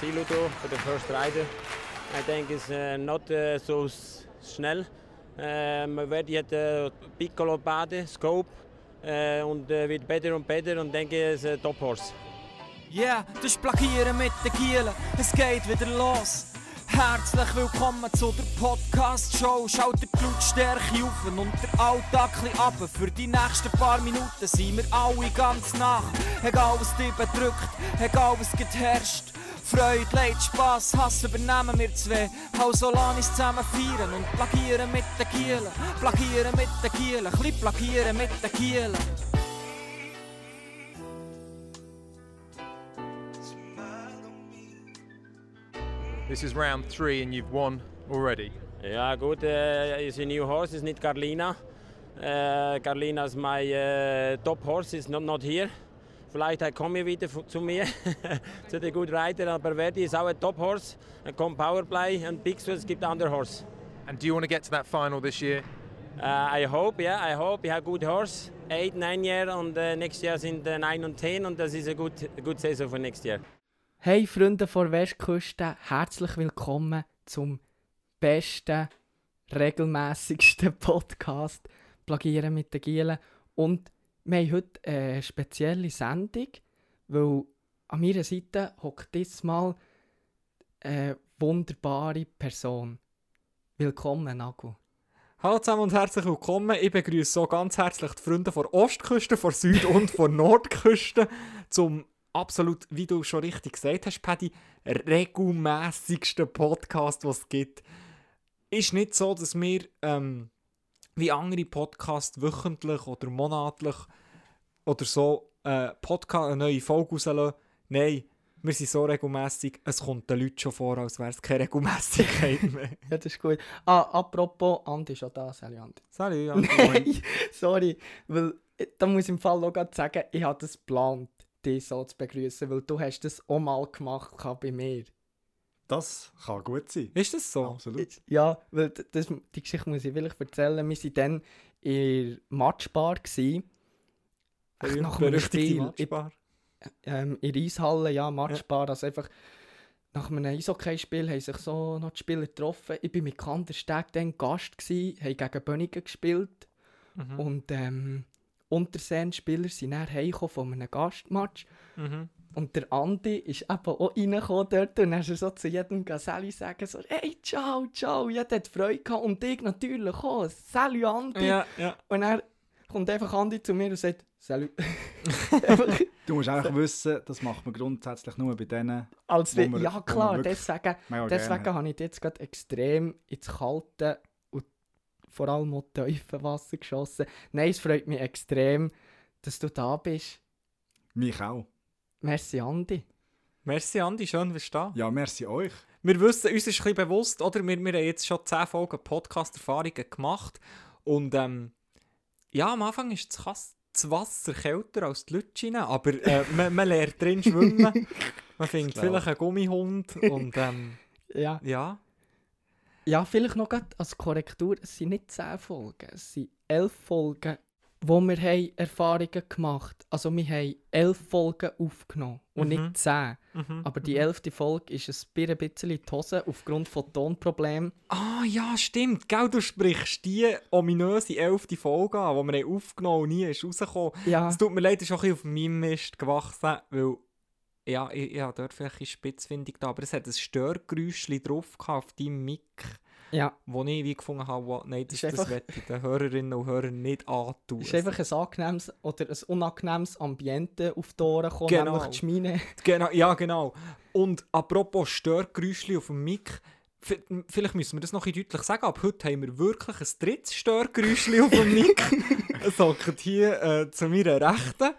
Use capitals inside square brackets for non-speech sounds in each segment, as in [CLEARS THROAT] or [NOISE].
Siludo for the first rider. I think it's uh, not uh, so schnell. Um, wird jetzt uh, Piccolo Bade, Scope uh, und uh, wird besser und besser und denke, es ist ein Top Horse. Yeah, das ist Plagieren mit den Kielen. Es geht wieder los. Herzlich willkommen zu der Podcast-Show. Schaut die Blutstärke auf und der Alltag ab. Für die nächsten paar Minuten sind wir alle ganz nach. Egal was dich bedrückt, egal was geherrscht. Freude, Leid, Spass, Hass übernehmen wir zwei. Lass uns zusammen feiern und plagieren mit den Kielen. Plagieren mit den Kielen, bisschen plagieren mit den Kielen. This is round three and you've won already. Ja gut, uh, it's a new horse, it's not Carlina. Uh, Carlina is my uh, top horse, is not, not here. Vielleicht er komme wieder fu- zu mir, [LAUGHS] zu der Good Rider, aber Verdi ist auch ein Top Horse. Er kommt Powerplay und Pixel, es gibt andere Horse. And do you want to get to that final this year? Uh, I hope, yeah, I hope he has good horse. 8, 9 Jahre und uh, next year sind uh, 9 und 10 und das ist eine gute good Saison für next year. Hey Freunde von Westküste, herzlich willkommen zum besten, regelmäßigsten [LAUGHS] Podcast Plagieren mit den Gielen. Und wir haben heute eine spezielle Sendung, weil an meiner Seite hockt diesmal eine wunderbare Person. Willkommen, Nago. Hallo zusammen und herzlich willkommen. Ich begrüße so ganz herzlich die Freunde von Ostküste, von Süd- und von Nordküste zum absolut, wie du schon richtig gesagt hast, Paddy, regelmäßigsten Podcast, was es gibt. Ist nicht so, dass wir ähm, wie andere Podcasts wöchentlich oder monatlich oder so äh, Podcast, eine neue Folge rauslassen. Nein, wir sind so regelmäßig, es kommt den Leuten schon vor, als wäre es keine Regelmäßigkeit [LAUGHS] mehr. Ja, das ist gut. Ah, apropos, Andi ist schon da, Sally Andi. Salut, [LAUGHS] ja. Nein, sorry, weil äh, da muss ich im Fall auch sagen, ich habe das geplant, dich so zu begrüßen, weil du hast das auch mal gemacht bei mir. Das kann gut sein. Ist das so? Absolut. Ja, weil das, die Geschichte muss ich vielleicht erzählen. Wir waren dann in der Matchbar. gsi. Echt nach einem Spiel. Matchbar. ähm, in der Eishalle, ja, Matchbar. Also einfach nach einem Eishockeyspiel haben sich so noch die Spieler getroffen. Ich war mit Kandersteg dann Gast, gsi, haben gegen Bönigen gespielt. Mhm. Und ähm, Unterseen-Spieler sind dann von einem Gastmatch. Mhm. Und der Andi ist eben auch reingekommen dort und dann ist er so zu jedem Gaseli sagen so «Hey, ciao, ciao!» Jeder hat Freude gehabt und ich natürlich auch. «Salut, Andi!» Ja, ja. Und dann kommt einfach Andi zu mir und sagt «Salut!» [LAUGHS] Du musst einfach wissen, das macht man grundsätzlich nur bei denen. als Wo wir, wir- Ja klar, deswegen, deswegen habe ich jetzt gerade extrem ins kalte und vor allem auch tiefe Wasser geschossen. Nein, es freut mich extrem, dass du da bist. Mich auch. Merci, Andi. Merci, Andi, schön, bist du da. Ja, merci euch. Wir wissen, uns ist ein bisschen bewusst, oder? Wir, wir haben jetzt schon 10 Folgen Podcast-Erfahrungen gemacht. Und ähm, ja, am Anfang ist das, Kass- das Wasser kälter als die Lütschine, aber äh, [LAUGHS] man, man lernt drin schwimmen. Man findet vielleicht einen Gummihund und ähm, Ja. ja. Ja, vielleicht noch als Korrektur, es sind nicht 10 Folgen, es sind 11 Folgen, wo wir haben Erfahrungen gemacht Also wir haben 11 Folgen aufgenommen und Mhm. nicht 10. Mhm. Aber die 11. Folge ist ein bi- ein bisschen in die Hose aufgrund von Tonproblemen. Ah, ja, stimmt. Gell, du sprichst die ominöse elfte Folge an, die wir haben aufgenommen und nie ist rausgekommen. Ja, Es tut mir leid, ist auch ein bisschen auf meinem Mist gewachsen, weil ja, ich, ich habe dort vielleicht eine Spitzfindung da, aber es hat ein Störgeräuschchen drauf auf deinem Mic, ja. wo ich wie gefunden habe, wow, nein, das, Ist das einfach- werde ich den Hörerinnen und Hörern nicht antun. Es ist einfach ein angenehmes oder ein unangenehmes Ambiente auf die Ohren gekommen, Genau. nämlich die Schmine. [LAUGHS] Genau, ja, genau. Und apropos Störgeräuschchen auf dem Mic, vielleicht müssen wir das noch ein bisschen deutlich sagen, aber heute haben wir wirklich ein drittes Störgeräuschchen auf dem Mic. [LAUGHS] Es hockt hier äh, zu meiner Rechten.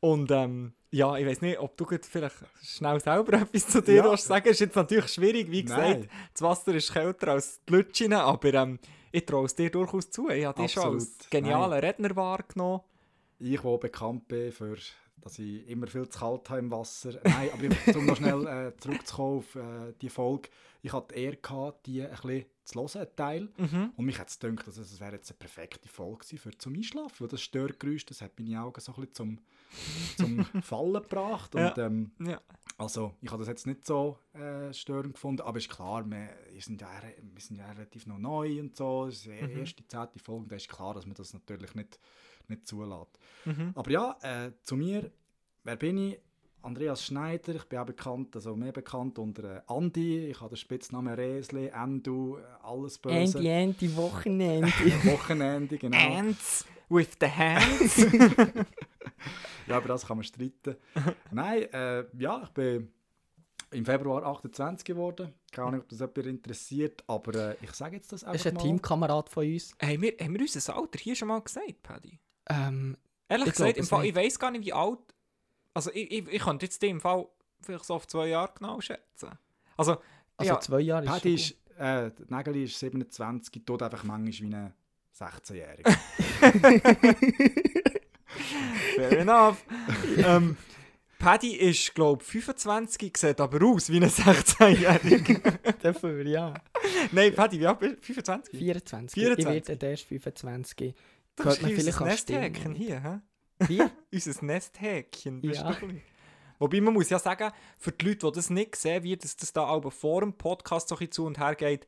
Und ähm, ja, ich weiß nicht, ob du vielleicht schnell selber [LAUGHS] etwas zu dir Ja. willst sagen Ist jetzt natürlich schwierig, wie gesagt. Nein. Das Wasser ist kälter als die Lütschine, aber ähm, ich traue es dir durchaus zu. Ich habe dich schon als genialen Redner wahrgenommen. Ich, der bekannt bin, für, dass ich immer viel zu kalt habe im Wasser. Nein, aber ich- um noch schnell äh, zurückzukommen auf äh, die Folge. Ich hatte die Ehre, gehabt, die ein bisschen zu hören, Teil. Mhm. Und mich hat es gedacht, dass es wäre jetzt eine perfekte Folge gewesen für zum Einschlafen. Weil das Störgeräusch, das hat meine Augen so ein bisschen zum, zum [LAUGHS] Fallen gebracht. Und Ja. ähm, Ja. Also, ich habe das jetzt nicht so äh, störend gefunden, aber ist klar, wir, wir, sind ja, wir sind ja relativ noch neu und so. Es ist die erste, zehnte Folge, da ist klar, dass man das natürlich nicht, nicht zulässt. Aber ja, äh, zu mir, wer bin ich? Andreas Schneider, ich bin auch bekannt, also mehr bekannt unter äh, Andi, ich habe den Spitznamen Resli, Endu, äh, alles böse. Andy, Andy, Wochenende. [LAUGHS] Wochenende, genau. Ants with the hands. [LAUGHS] Ja, über das kann man streiten. Nein, äh, ja, ich bin im Februar 28 geworden. Keine Ahnung, ob das jemand interessiert, aber äh, ich sage jetzt das einfach Das ist ein mal. Teamkamerad von uns. haben, wir, haben wir unser Alter hier schon mal gesagt, Paddy? Ähm, Ehrlich Ich gesagt, glaub im Fall, ich weiß gar nicht, wie alt. Also, ich, ich, ich könnte jetzt den im Fall vielleicht so auf zwei Jahre genau schätzen. Also, also ja, zwei Jahre ist Paddy schon ist, äh, Nägeli ist 27, tut einfach manchmal wie ein 16-Jähriger. [LAUGHS] fair enough. ähm, Paddy ist, glaube ich, 25, sieht aber aus wie ein 16-Jähriger. gut [LAUGHS] dafür, ja. Nein, Paddy, wie alt bist du? 25? 24. 24. Ich werde erst 25. Das ist unser vielleicht an Nesthäkchen hier, hä? Wie? [LAUGHS] Unser Nesthäkchen. bist Ja. du. Wobei man muss ja sagen, für die Leute, die das nicht sehen, wie das, das da aber vor dem Podcast so ein zu und her geht,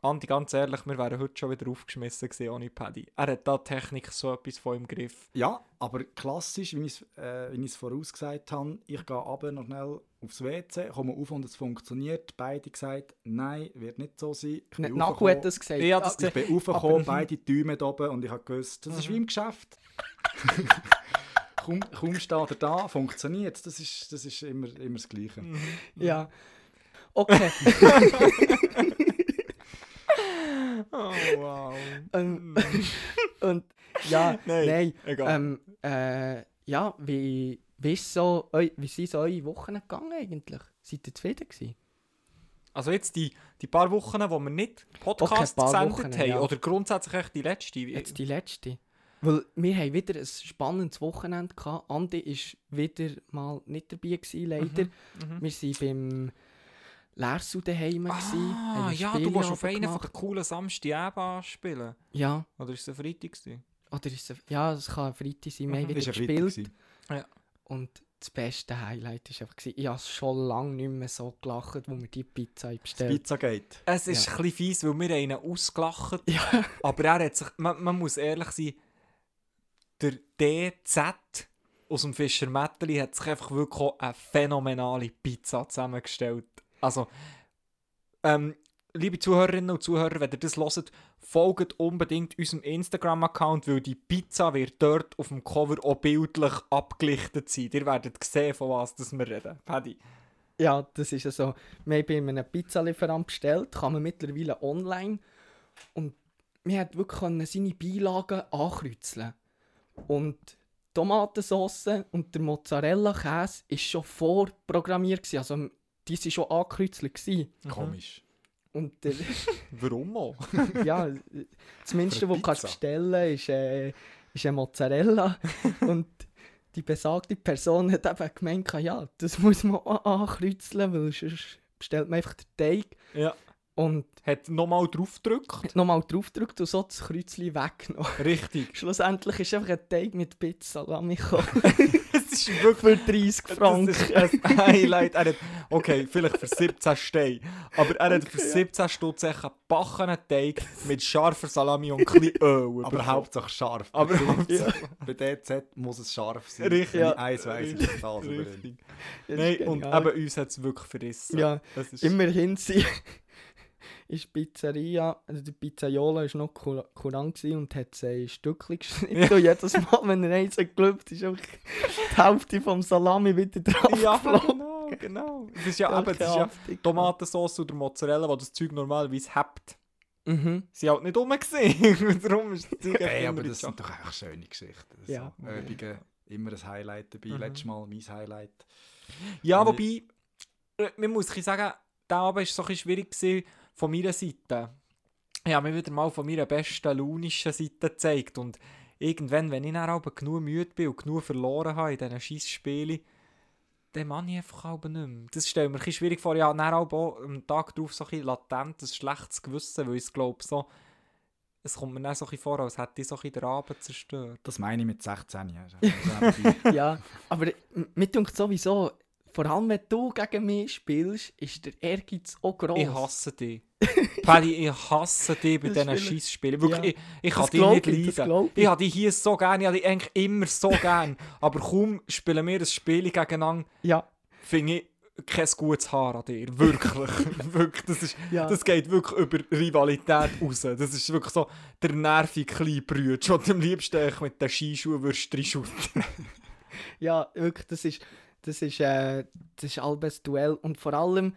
Andi, ganz ehrlich, wir wären heute schon wieder aufgeschmissen gewesen ohne Paddy. Er hat da die Technik so etwas von im Griff. ja, aber klassisch, wie ich es äh, wie ich es vorausgesagt habe, ich gehe aber noch schnell aufs WC, komme auf und es funktioniert. Beide gesagt, nein, wird nicht so sein. Ich bin Naku raufgekommen- hat das gesagt. Ja, das Ich bin raufgekommen, beide Däume da oben und ich habe gewusst, das ist wie im Geschäft. [LAUGHS] kaum, kaum steht er da, funktioniert Das ist, das ist immer, immer das Gleiche. Ja. Okay. [LAUGHS] Oh, wow. ähm, [LAUGHS] und ja, Nein, nein. egal. Ähm, äh, ja, wie, wie, ist so, wie sind so eure Wochen gegangen eigentlich? Seid ihr zufrieden gewesen? Also jetzt die, die paar Wochen, wo wir nicht Podcast paar gesendet Wochen, haben, ja. oder grundsätzlich echt die letzte. Jetzt die letzte. Weil wir haben wieder ein spannendes Wochenende gehabt. Andi war wieder mal nicht dabei, gewesen, leider. Mhm. Wir waren beim Lersu daheim. gewesen, haben Ah, ein ja, du Spielabend warst auf einen von den coolen Samstagabend anspielen. Ja, Oder ist es ein Freitag? gewesen? oder ist es, ja, es kann ein Freitag sein. Wir haben Mhm. wieder ein Freitag. gespielt. gewesen. Und das beste Highlight war einfach, ich habe schon lange nicht mehr so gelacht, wo wir die Pizza bestellt Pizzagate. Es ist Ja. ein bisschen fies, weil wir einen ausgelacht Ja. [LAUGHS] Aber er hat sich, man, man muss ehrlich sein, der DZ aus dem Fischer Metteli hat sich einfach wirklich eine phänomenale Pizza zusammengestellt. Also, ähm, liebe Zuhörerinnen und Zuhörer, wenn ihr das hört, folgt unbedingt unserem Instagram-Account, weil die Pizza wird dort auf dem Cover auch bildlich abgelichtet sein. Ihr werdet sehen, von was das wir reden. Paddy. Ja, das ist ja so. Wir haben bei einem Pizzalieferant bestellt, kann man mittlerweile online. Und wir hat wirklich seine Beilagen ankreuzeln. Und Tomatensauce und der Mozzarella-Käse ist schon vorprogrammiert. Also, die waren schon angekreuzelt. gewesen. Komisch. Und der, [LAUGHS] Warum auch? [LAUGHS] ja, das Mindeste, was du kannst bestellen ist, äh, ist eine Mozzarella. [LAUGHS] und die besagte Person hat eben gemeint, ja, das muss man auch ankreuzeln, weil sonst bestellt man einfach den Teig. Ja. Und Hat nochmal drauf gedrückt. nochmal draufgedrückt und so das Kreuzchen weggenommen. Richtig. [LAUGHS] Schlussendlich ist einfach ein Teig mit Pizza Salami gekommen. [LAUGHS] Es ist wirklich für 30 Franken. Das ist ein Highlight. Er hat, okay, vielleicht für 17 Steine. Aber er hat für Okay, ja. 17 Stutz einen gebackenen Teig mit scharfer Salami und ein Öl. [LAUGHS] Aber. Hauptsache scharf. Aber Bei- Hauptsache- Bei DZ muss es scharf sein. Richtig. Ich Ja. eins weiss, das. Das ist Nein, und eben uns hat es wirklich verrissen. Ja, Das immerhin sie [LAUGHS] ist die Pizzeria, also die Pizzaiola war noch kurant und hat sie in Stückchen geschnitten. Ja. Und jedes Mal, wenn er eins hat gelüpft, ist einfach die Hälfte vom Salami wieder drauf ja, genau, genau. Das ist ja, eben, das ist ja. Tomatensauce oder Mozzarella, die das Zeug normalerweise habt. Mhm. Sie halt nicht rum. [LAUGHS] Darum ist das Zeug Hey, immer aber das sind doch einfach schöne Geschichten. Ja. So, Übungen, immer ein Highlight dabei. Mhm. Letztes Mal mein Highlight. Ja, Und wobei, äh, man muss sagen, der Abend war so ein bisschen schwierig gewesen von meiner Seite. Ich habe mir wieder mal von meiner besten launischen Seite gezeigt. Und irgendwann, wenn ich dann aber genug müde bin und genug verloren habe in diesen scheiß Spielen, dann mache ich einfach aber nicht mehr. Das stellt mir ein schwierig vor. Ich habe dann auch am Tag darauf so ein bisschen latent ein schlechtes Gewissen, weil ich glaube so, es kommt mir dann so ein vor, als hätte ich so ein den Abend zerstört. Das meine ich mit 16. ja. Also, dabei. Ja, aber mir denkt sowieso, vor allem wenn du gegen mich spielst, ist der Ehrgeiz auch gross. Ich hasse dich. [LAUGHS] Paddy, ich hasse dich bei diesen Scheissspielen. Wirklich, Ja. ich, ich kann dich nicht ich, leiden. glaub Ich, habe dich hier so gerne, ich habe dich eigentlich immer so [LAUGHS] gerne. Aber kaum spielen wir ein Spiel gegeneinander, Ja, finde ich kein gutes Haar an dir. Wirklich. [LAUGHS] wirklich das, ist, Ja. das geht wirklich über Rivalität raus. Das ist wirklich so der nervige kleine den du am liebsten mit den Skischuhen würdest reinschütten. ja, wirklich, das ist, das ist, äh, das ist albes Duell. Und vor allem,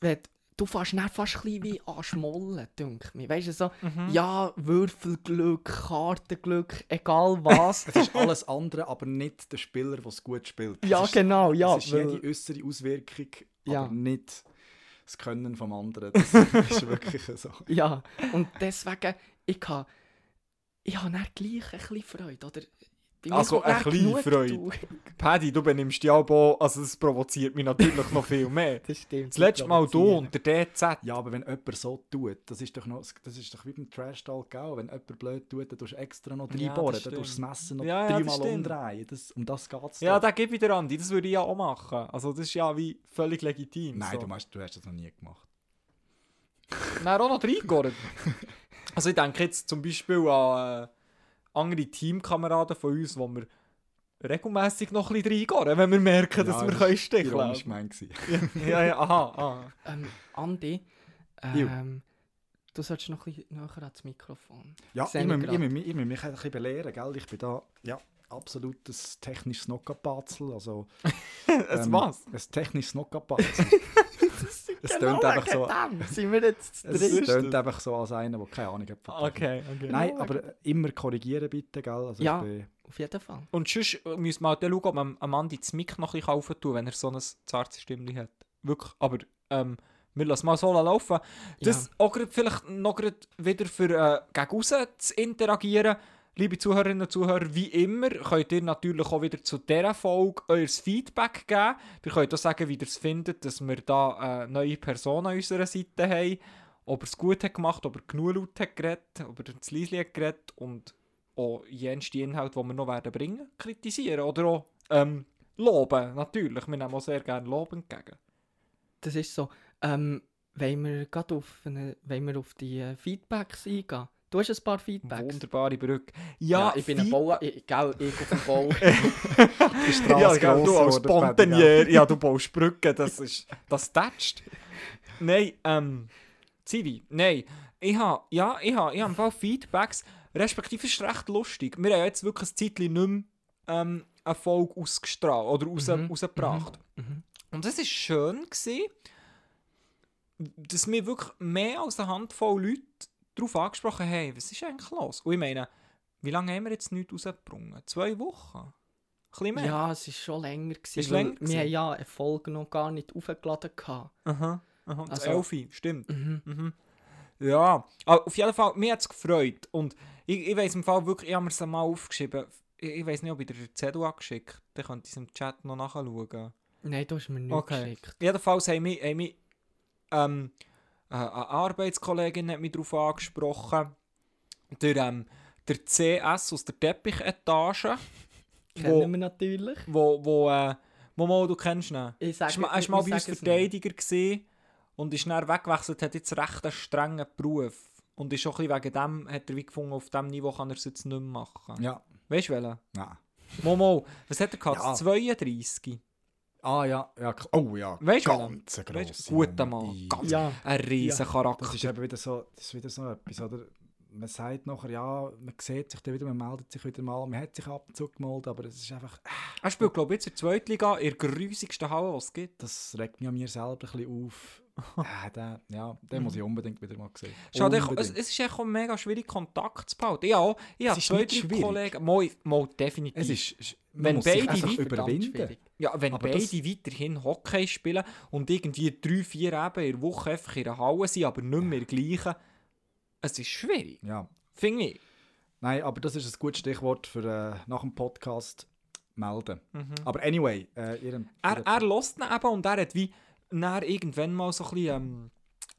wenn du fährst dann fast ein bisschen wie anschmollen, denke mir. Weißt du, so, Mhm. ja, Würfelglück, Kartenglück, egal was. Es ist alles andere, aber nicht der Spieler, der es gut spielt. ja, es ist, genau, ja. es ist weil- jede äußere Auswirkung, Ja. aber nicht das Können vom anderen. Das ist [LAUGHS] wirklich so. Ja, und deswegen, ich habe ich ha dann gleich ein bisschen Freude, oder? Also, ein bisschen Freude. Paddy, du benimmst dich auch, also das provoziert mich natürlich noch viel mehr. [LAUGHS] Das stimmt. Das letzte Mal du und der DZ. Ja, aber wenn jemand so tut, das ist doch, noch, das ist doch wie beim Trash-Talk auch. Wenn jemand blöd tut, dann tust du extra noch Ja, reinbohren, das dann tust du das Messer noch Ja, ja, das dreimal stimmt. umdrehen. Das, um das geht es Ja, da gebe ich dir Andi, das würde ich ja auch machen. Also das ist ja wie völlig legitim. Nein, so. du, meinst, du hast das noch nie gemacht. Nein, auch noch reingegangen. [LAUGHS] also ich denke jetzt zum Beispiel an äh, andere Teamkameraden von uns, wo wir regelmäßig noch ein bisschen reingehen, wenn wir merken, dass Ja, wir das können sticheln können. gemeint gewesen. ja, ja, aha, aha. Ähm, Andi, ähm, du solltest noch ein bisschen näher ans Mikrofon. Ja, ich ich muss, ich, ich muss mich ein bisschen belehren, gell? Ich bin da ja, absolutes technisches Nockerpatzel. Also, [LAUGHS] Es ähm, was? Ein technisches Nockerpatzel. [LAUGHS] es Genau tönt einfach so. dem [LAUGHS] sind wir jetzt Es drin. tönt einfach so als einer, der keine Ahnung hat. Okay, okay. Nein, aber immer korrigieren bitte, gell? Also Ja. ich bin, Auf jeden Fall. Und sonst äh, müssen wir halt schauen, ob man am Andi das Mic noch ein bisschen kaufen tun, wenn er so ein zartes Stimmchen hat. Wirklich, aber ähm, wir lassen mal so laufen. Das Ja. auch grad vielleicht noch grad wieder für äh, gegen raus zu interagieren. Liebe Zuhörerinnen und Zuhörer, wie immer könnt ihr natürlich auch wieder zu dieser Folge euer Feedback geben. Ihr könnt auch sagen, wie ihr es findet, dass wir da eine neue Person an unserer Seite haben. Ob er es gut hat gemacht, ob er genug laut hat geredet, ob er zu leise hat geredet und auch jenste Inhalte, die wir noch werden bringen, kritisieren oder auch ähm, loben. Natürlich, wir nehmen auch sehr gerne Lob entgegen. Das ist so. Ähm, wollen wir gerade auf, eine, wollen wir auf die äh, Feedbacks eingehen? Du hast ein paar Feedbacks. Wunderbare Brücke. Ja, ich bin ein Bauer. Ich, gell, ich auf dem Bau. [LAUGHS] Ja, gell, du als? Spontanier, ja, du baust Brücken, das ist, das tätscht. Nein, ähm, Zivi, nein, ich habe, ja, ich habe, ich habe Feedbacks, respektive es ist recht lustig. Wir haben ja jetzt wirklich ein Zeitchen nicht mehr ähm, eine Folge ausgestrahlt oder raus, Mhm, rausgebracht. mhm. Und es war schön, gewesen, dass mir wirklich mehr als eine Handvoll Leute darauf angesprochen hey, was ist eigentlich los? Und ich meine, wie lange haben wir jetzt nichts rausgebracht? Zwei Wochen? Ein mehr? Ja, es war schon länger. Gewesen, Ist länger Wir haben ja eine Folge noch gar nicht aufgeladen. Gehabt. Aha, aha. Das Also- Elfi, stimmt. Mhm. Mhm. Ja, aber auf jeden Fall, mir hat es gefreut. Und ich, ich weiss im Fall wirklich, ich habe mir es mal aufgeschrieben. Ich, ich weiss nicht, ob ich dir den Zettel angeschickt Dann könnt ihr es im Chat noch nachschauen. Nein, du hast mir nicht Okay. geschickt. Jedenfalls haben mich, haben mich ähm, äh, eine Arbeitskollegin hat mich darauf angesprochen. Der, ähm, der CS aus der Teppichetage. [LAUGHS] Kennen wir natürlich. Wo, wo, äh, wo mal, du kennst ihn. Ich sage, er mal bei uns Verteidiger gewesen und ist dann weggewechselt, hat jetzt recht einen strengen Beruf. Und ist auch ein bisschen wegen dem, hat er wie gefunden, auf diesem Niveau kann er es jetzt nicht mehr machen. Ja, Weißt du welchen? nein. Momo, was hat er gehabt? Ja. 32. Ah ja, ja, oh ja, Weißt du, ganz ein grosser guter. Mann. Ganz Ja. ein riesen Charakter. Das ist eben wieder so, das ist wieder so etwas, oder? Man sagt nachher, ja, man sieht sich dann wieder, man meldet sich wieder mal, man hat sich ab und zu gemeldet, aber es ist einfach, er spielt, glaube ich, jetzt in der Zweitliga in der grusigsten Halle, die es gibt. das regt mich an mir selber ein bisschen auf. [LAUGHS] äh, den, ja, den muss ich unbedingt wieder mal sehen. Schau, es, es ist echt auch mega schwierig, Kontakt zu behalten. Ja, ich habe ist zwei, drei schwierig. Kollegen. Mal, mal definitiv. Es ist, Wenn beide schwierig. Ja, wenn beide das- weiterhin Hockey spielen und irgendwie drei, vier eben in der Woche einfach in der Halle sind, aber nicht mehr gleichen, es ist schwierig, Ja. finde ich. Nein, aber das ist ein gutes Stichwort für äh, nach dem Podcast melden. Mhm. Aber anyway, äh, ihrem, Er, ihrem- er lässt ihn eben und er hat wie irgendwann mal so ein bisschen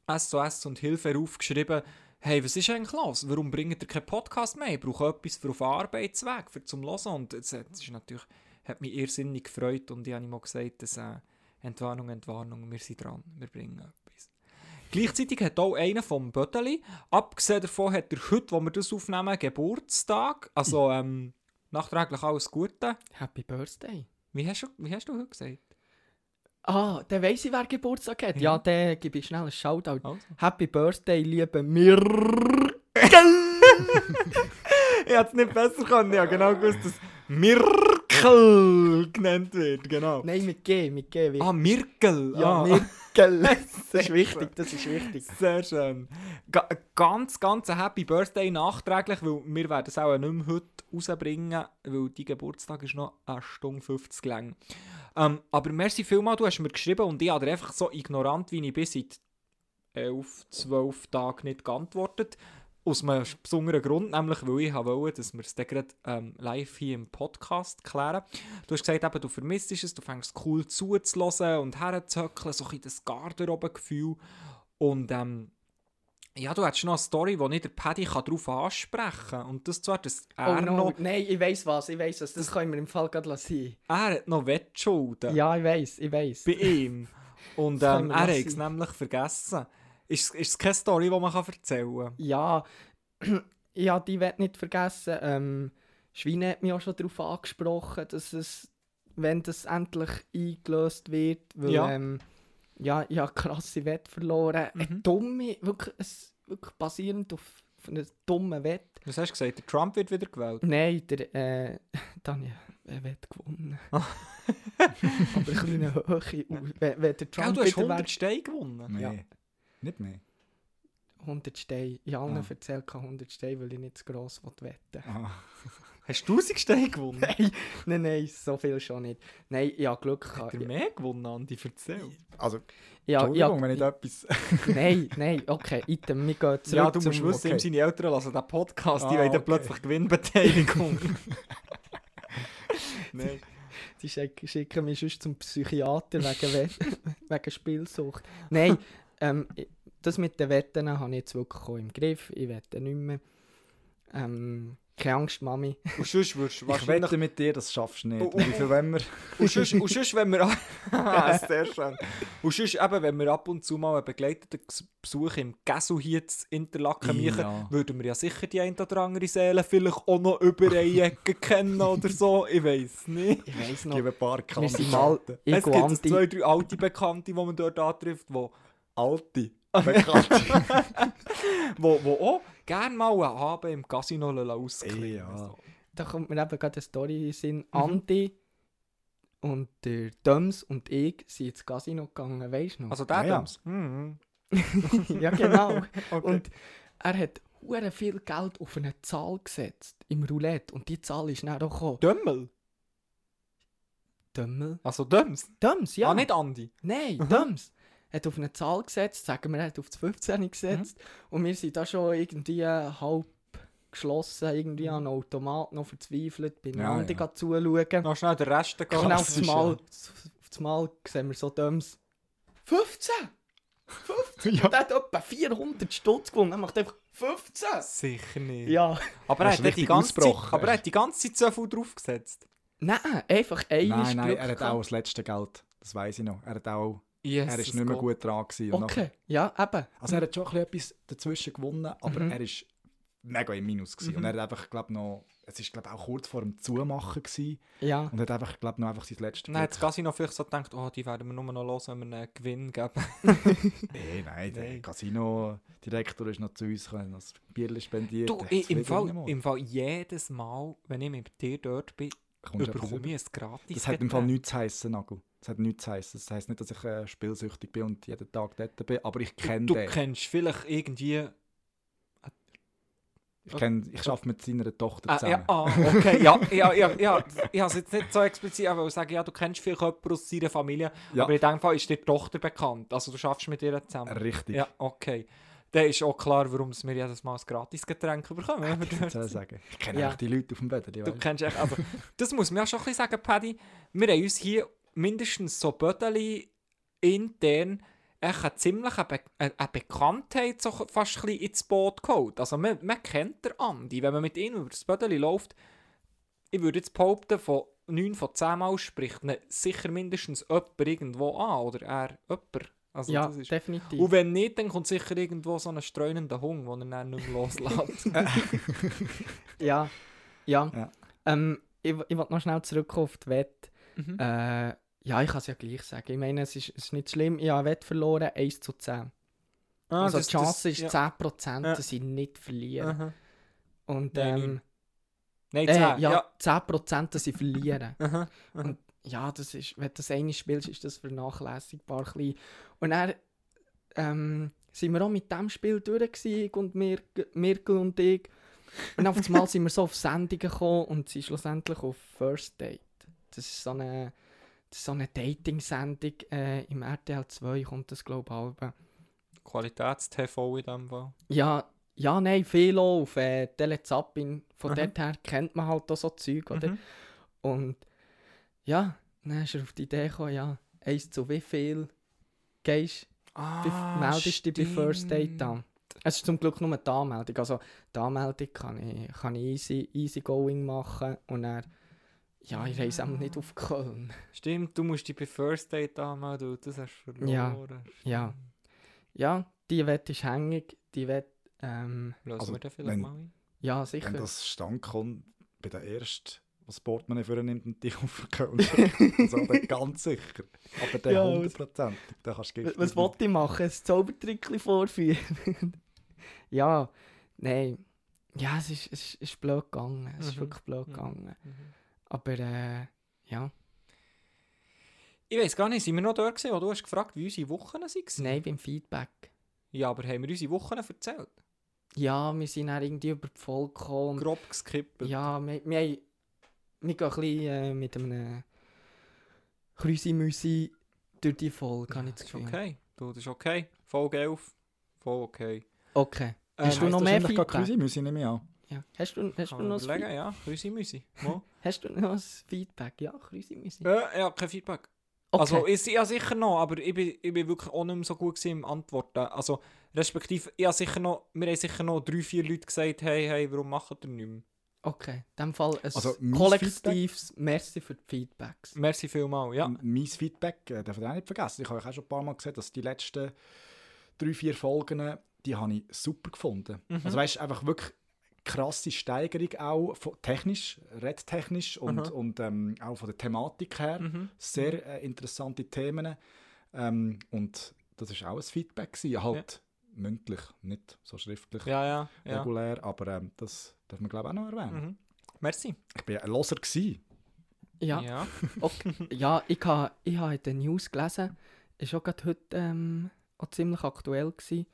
ähm, SOS und Hilfe aufgeschrieben, hey, was ist eigentlich los? Warum bringt ihr keinen Podcast mehr? Ich brauche etwas für auf Arbeitsweg, für zum Hören. Und es, es ist natürlich hat mich irrsinnig gefreut und ich habe ihm auch gesagt, dass äh, Entwarnung, Entwarnung, wir sind dran, wir bringen etwas. Gleichzeitig hat auch einer vom Bödeli, abgesehen davon hat er heute, wo wir das aufnehmen, Geburtstag, also ähm, nachträglich alles Gute. Happy Birthday. Wie hast du, wie hast du heute gesagt? Ah, dann weiss ich, wer Geburtstag hat. Ja, Ja. dann gebe ich schnell einen Shoutout. Also. Happy Birthday, liebe Mirkel. [LAUGHS] ich hätte es nicht besser können, ich habe genau gewusst, dass Mirkel genannt wird, genau. Nein, mit G, mit G. Wie Ah, Mirkel. ja, ah. Mirkel. [LAUGHS] das ist wichtig, das ist wichtig. Sehr schön. Ga ganz, ganz ein Happy Birthday nachträglich, weil wir werden es auch nicht mehr heute rausbringen, weil dein Geburtstag ist noch eine Stunde 50 lang. Ähm, aber merci vielmal, du hast mir geschrieben und ich habe einfach so ignorant, wie ich bin, seit 11, 12 Tagen nicht geantwortet. Aus einem besonderen Grund, nämlich weil ich wollte, dass wir es dann gerade ähm, live hier im Podcast klären. Du hast gesagt, eben, du vermisst es, du fängst cool zuzulassen und herzuzöckeln, so ein bisschen das Garderobe-Gefühl. Und ähm, ja, du hättest noch eine Story, wo nicht der Paddy kann darauf ansprechen kann. Und das zwar, dass er, Oh no, noch, nein, ich weiss was, ich weiss was. Das können wir im Fall gerade lassen. er hat noch Wettschulden Ja, ich weiss, ich weiss. bei ihm. Und ähm, er hat es nämlich vergessen. Ist, ist es keine Story, die man kann erzählen kann? Ja, [CLEARS THROAT] ja, die wird nicht vergessen. Ähm, Schweine hat mich auch schon darauf angesprochen, dass es, wenn das endlich eingelöst wird, weil Ja. ähm, ja, ich habe krasse Wette verloren. Eine Mhm. dumme, wirklich, es, wirklich basierend auf, auf einer dummen Wette. Was hast du gesagt? Der Trump wird wieder gewählt? Nein, der, äh, [LAUGHS] Daniel, wer Wette gewonnen? [LAUGHS] Aber eine kleine Höhe. Und Wenn, wenn der Gell, Trump du hast wieder 100 wäre, Steine gewonnen. Mehr. Ja. Nicht mehr. 100 Steine. Ich habe allen Ah. erzählt, ich habe 100 Steine, weil ich nicht zu gross wetten Ah. [LAUGHS] Hast du 1000 Steine gewonnen? [LAUGHS] Nein, nein, nein, so viel schon nicht. Nein, ich habe Glück Hat gehabt. er mehr gewonnen, Andi? Erzähl. Also, Ja, Entschuldigung, ja, wenn ich da etwas... [LAUGHS] Nein, nein, okay, item, wir gehen zurück Ja, du musst zum... wissen, okay. ihm seine Eltern lassen den Podcast, die Ah, wollen dann okay. plötzlich Gewinnbeteiligung. [LAUGHS] Nein. Die schick- schicken mich sonst zum Psychiater wegen, We- wegen Spielsucht. Nein, ähm, das mit den Wetten habe ich jetzt wirklich im Griff. Ich wette nicht mehr. Ähm, keine Angst, Mami. Und sonst würdest du Ich wahrscheinlich... wette mit dir, das schaffst du nicht. Wie viel wollen wir? Und sonst, und sonst, wenn wir... [LAUGHS] Ah, [LAUGHS] sehr schön. Und sonst eben, wenn wir ab und zu mal einen begleiteten Besuch im Gesu hier zu Interlaken machen, Ja. würden wir ja sicher die ein oder andere Seele vielleicht auch noch über eine Ecke [LAUGHS] kennen oder so. Ich weiß nicht. Ich weiss Ich noch, gebe ein paar Kandidaten. Es gibt so Andi... zwei, drei alte Bekannte, die man dort antrifft, die Alte. Bekannte. wo, wo auch gerne mal einen Abend im Casino ausklingen Ja. so. Da kommt mir eben gerade eine Story in Sinn. Andi und der Döms und ich sind ins Casino gegangen, weißt du noch? Also der Ja, ja. Dams. Mhm. [LAUGHS] ja, genau. [LAUGHS] Okay. Und er hat hure viel Geld auf eine Zahl gesetzt im Roulette. Und die Zahl ist dann auch gekommen. Dömmel? Dömmel? Also Döms? Döms, ja. Ah, nicht Andi. Nein, Döms. Hat auf eine Zahl gesetzt, sagen wir, er hat auf das 15 gesetzt. Und wir sind da schon irgendwie halb geschlossen, irgendwie an einen Automat noch verzweifelt, bin Ja, Andi ja. zuschauen. Noch schnell den Rest gehen. Schnell aufs Klassisch, Mal, auf das Mal sehen wir so Döms. 15! 15! [LAUGHS] Ja. Und er hat etwa 400 Stutz gewonnen. Er macht einfach 15! Sicher nicht. Ja. Aber er hat, nicht die ganze Zeit, aber er hat die ganze Zeit so viel draufgesetzt. Nein, einfach ein Nein, nein, er hat auch das letzte Geld. Das weiß ich noch. Er, hat auch, Yes, er ist nicht mehr gut dran. Gewesen. Okay, ja, eben. nachher- Also er hat schon ein bisschen etwas dazwischen gewonnen, aber Mhm. er ist mega im Minus. Gewesen. Und er hat einfach, glaube noch... Es war glaube auch kurz vor dem Zumachen gewesen, Ja. und hat einfach, glaube noch einfach sein letztes das Glück- Casino vielleicht so gedacht, oh, die werden wir nur noch los, wenn wir einen Gewinn geben. [LAUGHS] Nee, nein, der Nein. Casino-Direktor ist noch zu uns gekommen, das Bier spendiert. Du, ich, im, Fall, im Fall jedes Mal, wenn ich mit dir dort bin, Kommst bekomme ich ein gratis Das hat im Fall nichts zu heissen, Nagel. Das hat nichts zu heissen. Das heisst nicht, dass ich äh, spielsüchtig bin und jeden Tag dort bin, aber ich kenne Du den. kennst vielleicht irgendwie... Ich, kenn, ich arbeite mit seiner Tochter Ah, zusammen. ja, ah, okay, ja, ja, ja, ja. Ich habe es jetzt nicht so explizit, aber ich sagen, ja, du kennst vielleicht jemanden aus seiner Familie, Ja. aber in dem Fall ist dir die Tochter bekannt, also du schaffst mit ihr zusammen. Richtig. Ja, okay. Dann ist auch klar, warum wir jedes Mal ein gratis Getränk bekommen. wenn wir Ich sagen. Ich kenne Ja. eigentlich die Leute auf dem Bett. Du kennst echt, also, das muss man ja schon ein bisschen sagen, Paddy. Wir haben uns hier mindestens so Bödeli intern echt eine ziemliche Be eine eine Bekanntheit so fast ein bisschen ins Boot geholt. Also man, man kennt den Andi, wenn man mit ihm über das Bödeli läuft. Ich würde jetzt behaupten, von 9 von 10 Mal spricht ihn sicher mindestens jemand irgendwo an oder er jemand. Also ja, das ist, definitiv. und wenn nicht, dann kommt sicher irgendwo so ein streunender Hund, den er dann nicht mehr loslässt. [LAUGHS] [LAUGHS] Ja, ja. Ja. Ähm, ich, ich will noch schnell zurückkommen auf die Wette. Mhm. Äh, ja, ich kann es ja gleich sagen. Ich meine, es ist, es ist nicht schlimm. Ich habe Wette verloren, 1 zu 10. Ah, also das- die Chance das- ist ja. 10%, Ja. dass ich nicht verliere. Aha. Und Nein, ähm, Nein, äh, 10. ja, ja. 10%, dass ich verliere. [LAUGHS] Aha. Und ja, das ist, wenn du das eine spielst, ist das vernachlässigbar klein. Und dann ähm, sind wir auch mit dem Spiel durch und Mir Mirkel und ich. Und auf einmal sind wir so auf Sendungen gekommen und sind schlussendlich auf First Date. Das ist so eine, so eine Dating-Sendung. Äh, Im RTL 2 kommt das, glaube ich. Qualitäts-TV in dem Fall. Ja, ja, nein, viel auf äh, Telezappin. Von Aha. dort her kennt man halt auch so Zeug, oder? Mhm. Und ja, dann ist er auf die Idee gekommen, ja, eins zu wie viel gehst Ah, du, meldest dich bei First Date stimmt. an. Es ist zum Glück nur die Anmeldung. Also die Anmeldung kann ich, kann ich easy, easy going machen und dann, ja, ich reise auch nicht auf Köln. Stimmt, du musst dich bei First Date anmelden, das hast du verloren. Ja, ja. Ja, die Wette ist hängig, die Wette, ähm, Lösen Also, wir den vielleicht wenn- mal ein? ja, sicher. Wenn das stand kommt, bei der ersten, was Portemonnaie für nimmt und dich auf Köln also dann ganz sicher. Aber der Ja, 100%, da kannst du Was, wollte ich machen? Ein Zaubertrickli vorführen? [LAUGHS] ja, nein. Ja, es ist, es ist, es ist blöd gegangen. Es ist Mhm. wirklich blöd Mhm. Aber äh, ja. Ich weiß gar nicht, sind wir noch dort gewesen, wo du hast gefragt, wie unsere Wochen waren? Nein, beim Feedback. Ja, aber haben wir unsere Wochen erzählt? Ja, wir sind dann irgendwie über die Folge gekommen. Grob geskippt. Ja, wir, wir, haben- wir gehen ein bisschen äh, mit einem Krüsi-Müsi durch die Folge, habe ich das Gefühl. okay. Du, das ist okay. Folge 11. Voll okay. Okay. Ähm, Hast du noch mehr Feedback? Feedback? Krüsi müssen nehme ich an. Ja. Hast du, hast, Kann du noch ein überlegen, Feedback? ja. Krüsi Müsi. Mo. [LAUGHS] hast du noch ein Feedback? Ja, Krüsi-Müsi. äh, ja, kein Feedback. Okay. Also, ich, ja sicher noch, aber ich bin, ich bin wirklich auch nicht mehr so gut im Antworten. Also, respektive, ich habe sicher noch, wir haben sicher noch drei, vier Leute gesagt, hey, hey, warum macht ihr nicht mehr? Okay, in dem Fall ein Also, kollektives Merci für die Feedbacks. Merci vielmals, ja. M- Mein Feedback äh, darf ich auch nicht vergessen. Ich habe euch auch schon ein paar Mal gesagt, dass die letzten drei, vier Folgen, die habe ich super gefunden. Mhm. Also weißt einfach wirklich krasse Steigerung auch von, technisch, redtechnisch und, Aha. und ähm, auch von der Thematik her. Mhm. Sehr äh, interessante Themen. Ähm, und das ist auch ein Feedback gewesen. Halt mündlich, nicht so schriftlich, Ja, ja, ja. regulär, aber ähm, das darf man glaube ich auch noch erwähnen. Mhm. Merci. Ich bin ein Loser gewesen. Ja, ja. [LAUGHS] okay. ja ich habe ich ha in den News gelesen, ist auch gerade heute ähm, auch ziemlich aktuell gewesen.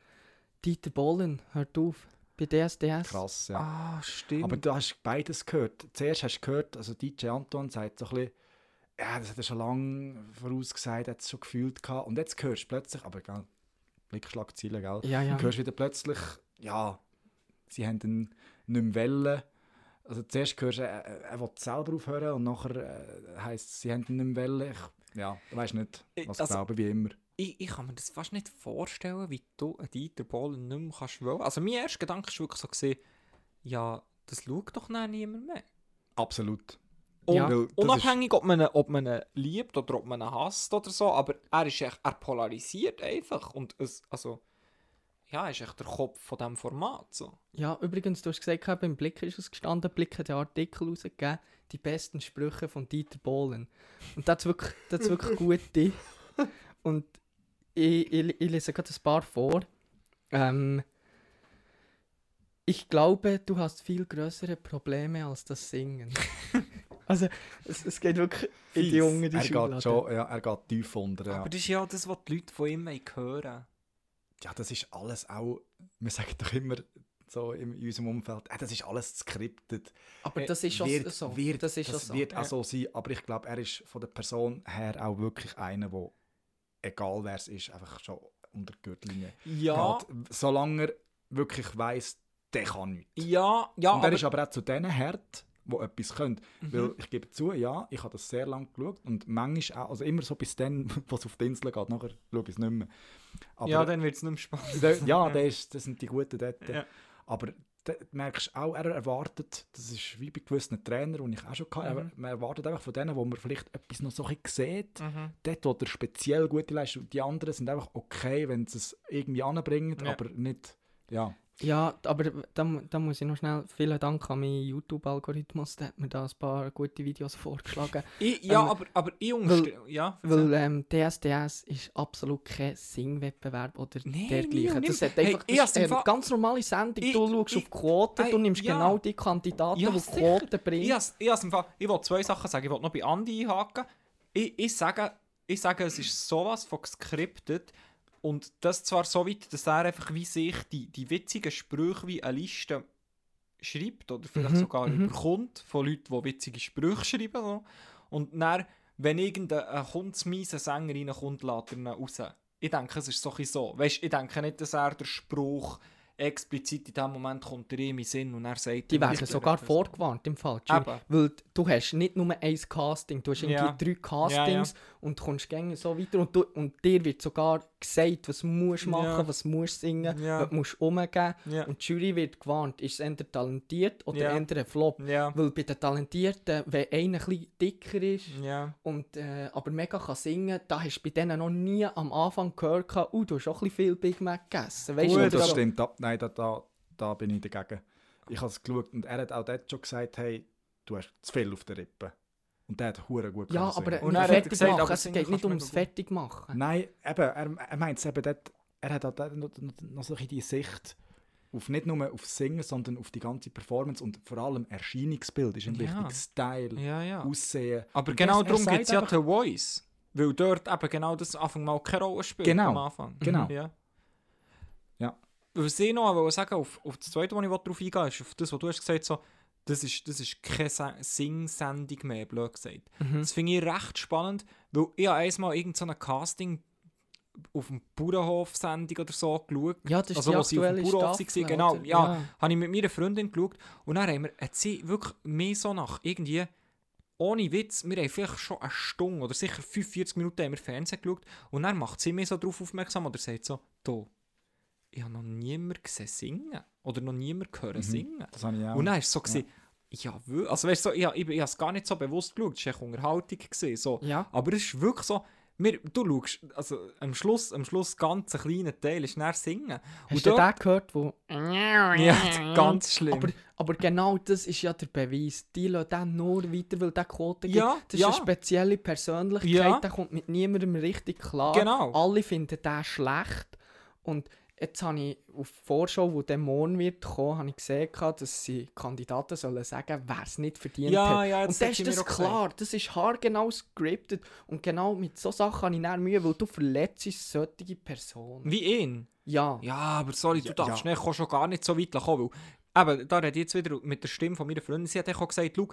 Dieter Bohlen hört auf bei DSDS. Krass, ja. Ah, stimmt. Aber du hast beides gehört. Zuerst hast du gehört, also DJ Anton sagt so ein bisschen, ja, das hat er schon lange vorausgesagt, hat es schon gefühlt gehabt. Und jetzt hörst du plötzlich, aber gell, Blickschlagziele, gell? Ja, ja. Du hörst wieder plötzlich, ja, sie haben ihn nicht mehr wollen. Also zuerst hörst du, er, er will selber aufhören und nachher äh, heisst es, sie haben ihn nicht mehr wollen. Ich, ja, du weißt nicht, was Also- glauben, wie immer. Ich, ich kann mir das fast nicht vorstellen, wie du einen Dieter Bohlen nicht mehr kannst wollen. Also mein erster Gedanke war wirklich so, gewesen, ja, das schaut doch dann niemand mehr. Absolut. Und Ja. Unabhängig, ob man, ihn- ob man ihn liebt oder ob man ihn hasst oder so, aber er ist echt, er polarisiert einfach und es, also, ja, er ist echt der Kopf von diesem Format, so. Ja, übrigens, du hast gesagt, beim Blick ist es gestanden, Blick hat den Artikel rausgegeben, die besten Sprüche von Dieter Bohlen. Und das hat wirklich, das hat's wirklich [LAUGHS] gute. Und ich, ich, ich lese gerade ein paar vor. Ähm, ich glaube, du hast viel größere Probleme als das Singen. [LAUGHS] also, es, es geht wirklich in die Fies. Junge, die er geht schon, ja, er geht tief unter. Ja. Aber das ist ja das, was die Leute von ihm hören ja, das ist alles auch, wir sagen doch immer so in, unserem Umfeld, äh, das ist alles geskriptet. Aber das ist schon wird, so. Wird, das ist schon so. wird auch so sein, aber ich glaube, er ist von der Person her auch wirklich einer, der, egal wer es ist, einfach schon unter die Gürtellinie Ja, geht. Solange er wirklich weiss, der kann nichts. ja, ja, Und er aber, ist aber auch zu denen hart, die etwas können. Mhm. Weil ich gebe zu, ja, ich habe das sehr lange geschaut und manchmal auch, also immer so bis dann, [LAUGHS] was auf die Insel geht, nachher schaue ich es nicht mehr. Aber ja, dann wird es nicht mehr spannend. der, ja, der ist, das sind die guten dort. Ja. Aber da merkst du auch, er erwartet, das ist wie bei gewissen Trainern, die ich auch schon hatte, Mhm. man erwartet einfach von denen, wo man vielleicht etwas noch so ein bisschen sieht, Mhm. dort, wo der speziell gute Leistung, die anderen sind einfach okay, wenn sie es irgendwie anbringen, Ja. aber nicht, ja. Ja, aber da, da muss ich noch schnell vielen Dank an meinen YouTube-Algorithmus, der hat mir da ein paar gute Videos vorgeschlagen. [LAUGHS] Ich, ja, Ähm, aber, aber ich unterstelle... Ja, Weil ähm, DSDS ist absolut kein Singwettbewerb oder Nee, dergleichen. Das hat Hey, einfach ich das ist Fall- ganz normale Sendung. Ich- du schaust ich- auf Quoten, du nimmst ja. genau die Kandidaten, Ja, die. Quoten bringen. Ich, has- ich, has im Fall, ich will zwei Sachen sagen. Ich will noch bei Andi einhaken. Ich, ich, sage, ich sage, es ist sowas von geskriptet. Und das zwar so weit, dass er einfach wie sich die, die witzigen Sprüche wie eine Liste schreibt oder vielleicht Mhm, sogar mhm. überkommt von Leuten, die witzige Sprüche schreiben. So. Und dann, wenn irgendein hundsmieser Sänger reinkommt, lässt er ihn raus. Ich denke, es ist so. Weißt, ich denke nicht, dass er der Spruch explizit in dem Moment kommt er in den Sinn und er sagt... Die werden sogar vorgewarnt im Fall. Jury. Eben. Weil du hast nicht nur ein Casting, du hast irgendwie Ja. drei Castings und kommst gängig so weiter und, du, und dir wird sogar gesagt, was du musst machen, Ja. was du musst singen, Ja. was du musst umgeben. Ja. Und die Jury wird gewarnt, ist es entweder talentiert oder Ja. entweder ein Flop. Ja. Weil bei den Talentierten, wenn einer ein bisschen dicker ist, Ja. und, äh, aber mega kann singen, da hast du bei denen noch nie am Anfang gehört, oh, du hast auch ein bisschen viel Big Mac gegessen. Weißt Gut, du, das stimmt. Da, nein, da, da, da bin ich dagegen. Ich habe es geschaut und er hat auch dort schon gesagt, hey, du hast zu viel auf der Rippe. Und der hat hure gut Ja, aber. Und er hat fertig gesagt, machen, aber es geht nicht ums fertig machen. Nein, eben, er, er meint es eben dort, er hat auch dort noch, noch, noch so ein bisschen die Sicht auf nicht nur auf Singen, sondern auf die ganze Performance und vor allem Erscheinungsbild ist ihm Ja. wichtig. Style, Ja, ja. Aussehen. Aber Und genau darum gibt es ja The Voice. Weil dort eben genau das Anfang mal keine Rolle spielt Genau. am Anfang. Genau. Ja. Ja. Was ich noch wollte sagen auf, auf das Zweite, wo ich darauf eingehen ist auf das, was du hast gesagt so, das ist, das ist keine Se- Sing-Sendung mehr, blöd gesagt. Mhm. Das finde ich recht spannend, weil ich habe einmal irgend so Casting auf dem Bauernhof-Sendung oder so geschaut. Ja, das ist also, die sie auf dem Bauernhof Staffel, waren, genau. oder? Ja, Ja. habe ich mit meiner Freundin geschaut und dann haben wir, hat sie wirklich mehr so nach irgendwie, ohne Witz, wir haben vielleicht schon eine Stunde oder sicher 45 Minuten haben wir Fernsehen geschaut und dann macht sie mich so darauf aufmerksam oder sagt so, du, ich habe noch niemanden gesehen singen oder noch niemanden gehört singen. Das habe ich auch. Und dann war es so, gewesen, ja, wir- also weißt du, so, ich, ich, ich habe es gar nicht so bewusst geschaut, es war echt Unterhaltung. Gewesen, so. Ja. Aber es ist wirklich so, wir, du schaust, also am Schluss, am Schluss ganz ein kleiner Teil ist dann Singen. Hast du den gehört, wo... Ja, [LAUGHS] ganz schlimm. Aber, aber genau das ist ja der Beweis. Die lassen den nur weiter, weil der Quote gibt. Ja, das ist ja. eine spezielle Persönlichkeit, Ja. der kommt mit niemandem richtig klar. Genau. Alle finden den schlecht. Und jetzt habe ich auf die Vorschau, wo der morgen wird kommen, habe ich gesehen, dass sie Kandidaten sollen sagen, wer es nicht verdient Ja, hat. ja, und sie ist das klar, das ist haargenau scripted. Und genau mit so Sachen habe ich dann Mühe, weil du verletzt solche Personen. Wie ihn. Ja. Ja, aber sorry, du Ja, darfst ja. nicht schon gar nicht so weit kommen. Weil, eben, da rede ich jetzt wieder mit der Stimme von meiner Freundin. Sie hat auch gesagt, schau,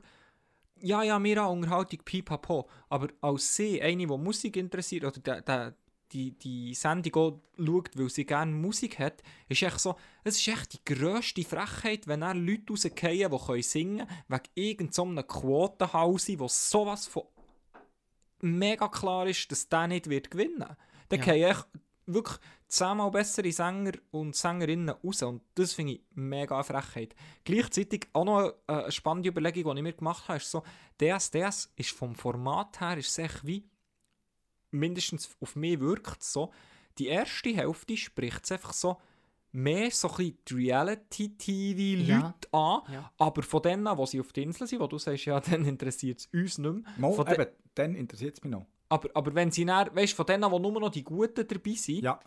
ja, ja, mir an Unterhaltung pipapo. Aber als sie, eine, die Musik interessiert, oder der, der, die, die Sendung auch schaut, weil sie gerne Musik hat, ist echt so, es ist echt die grösste Frechheit, wenn er Leute rausgehen, die können singen können, wegen irgendeinem Quotenhausi, wo sowas von mega klar ist, dass der nicht wird gewinnen wird. Dann Ja. gehen echt wirklich zehnmal bessere Sänger und Sängerinnen raus. Und das finde ich mega eine Frechheit. Gleichzeitig auch noch eine, eine spannende Überlegung, die ich mir gemacht habe, ist so, DSDS ist vom Format her, ist echt wie, mindestens auf mich wirkt es so, die erste Hälfte spricht es einfach so mehr so ein bisschen die Reality-TV-Leute Ja. an, Ja. aber von denen, die sie auf der Insel sind, wo du sagst, ja, [LAUGHS] dann interessiert es uns nicht mehr. Mal, Von eben, dann interessiert es mich noch. aber, aber wenn sie dann, weißt du, von denen, wo nur noch die Guten dabei sind, Ja,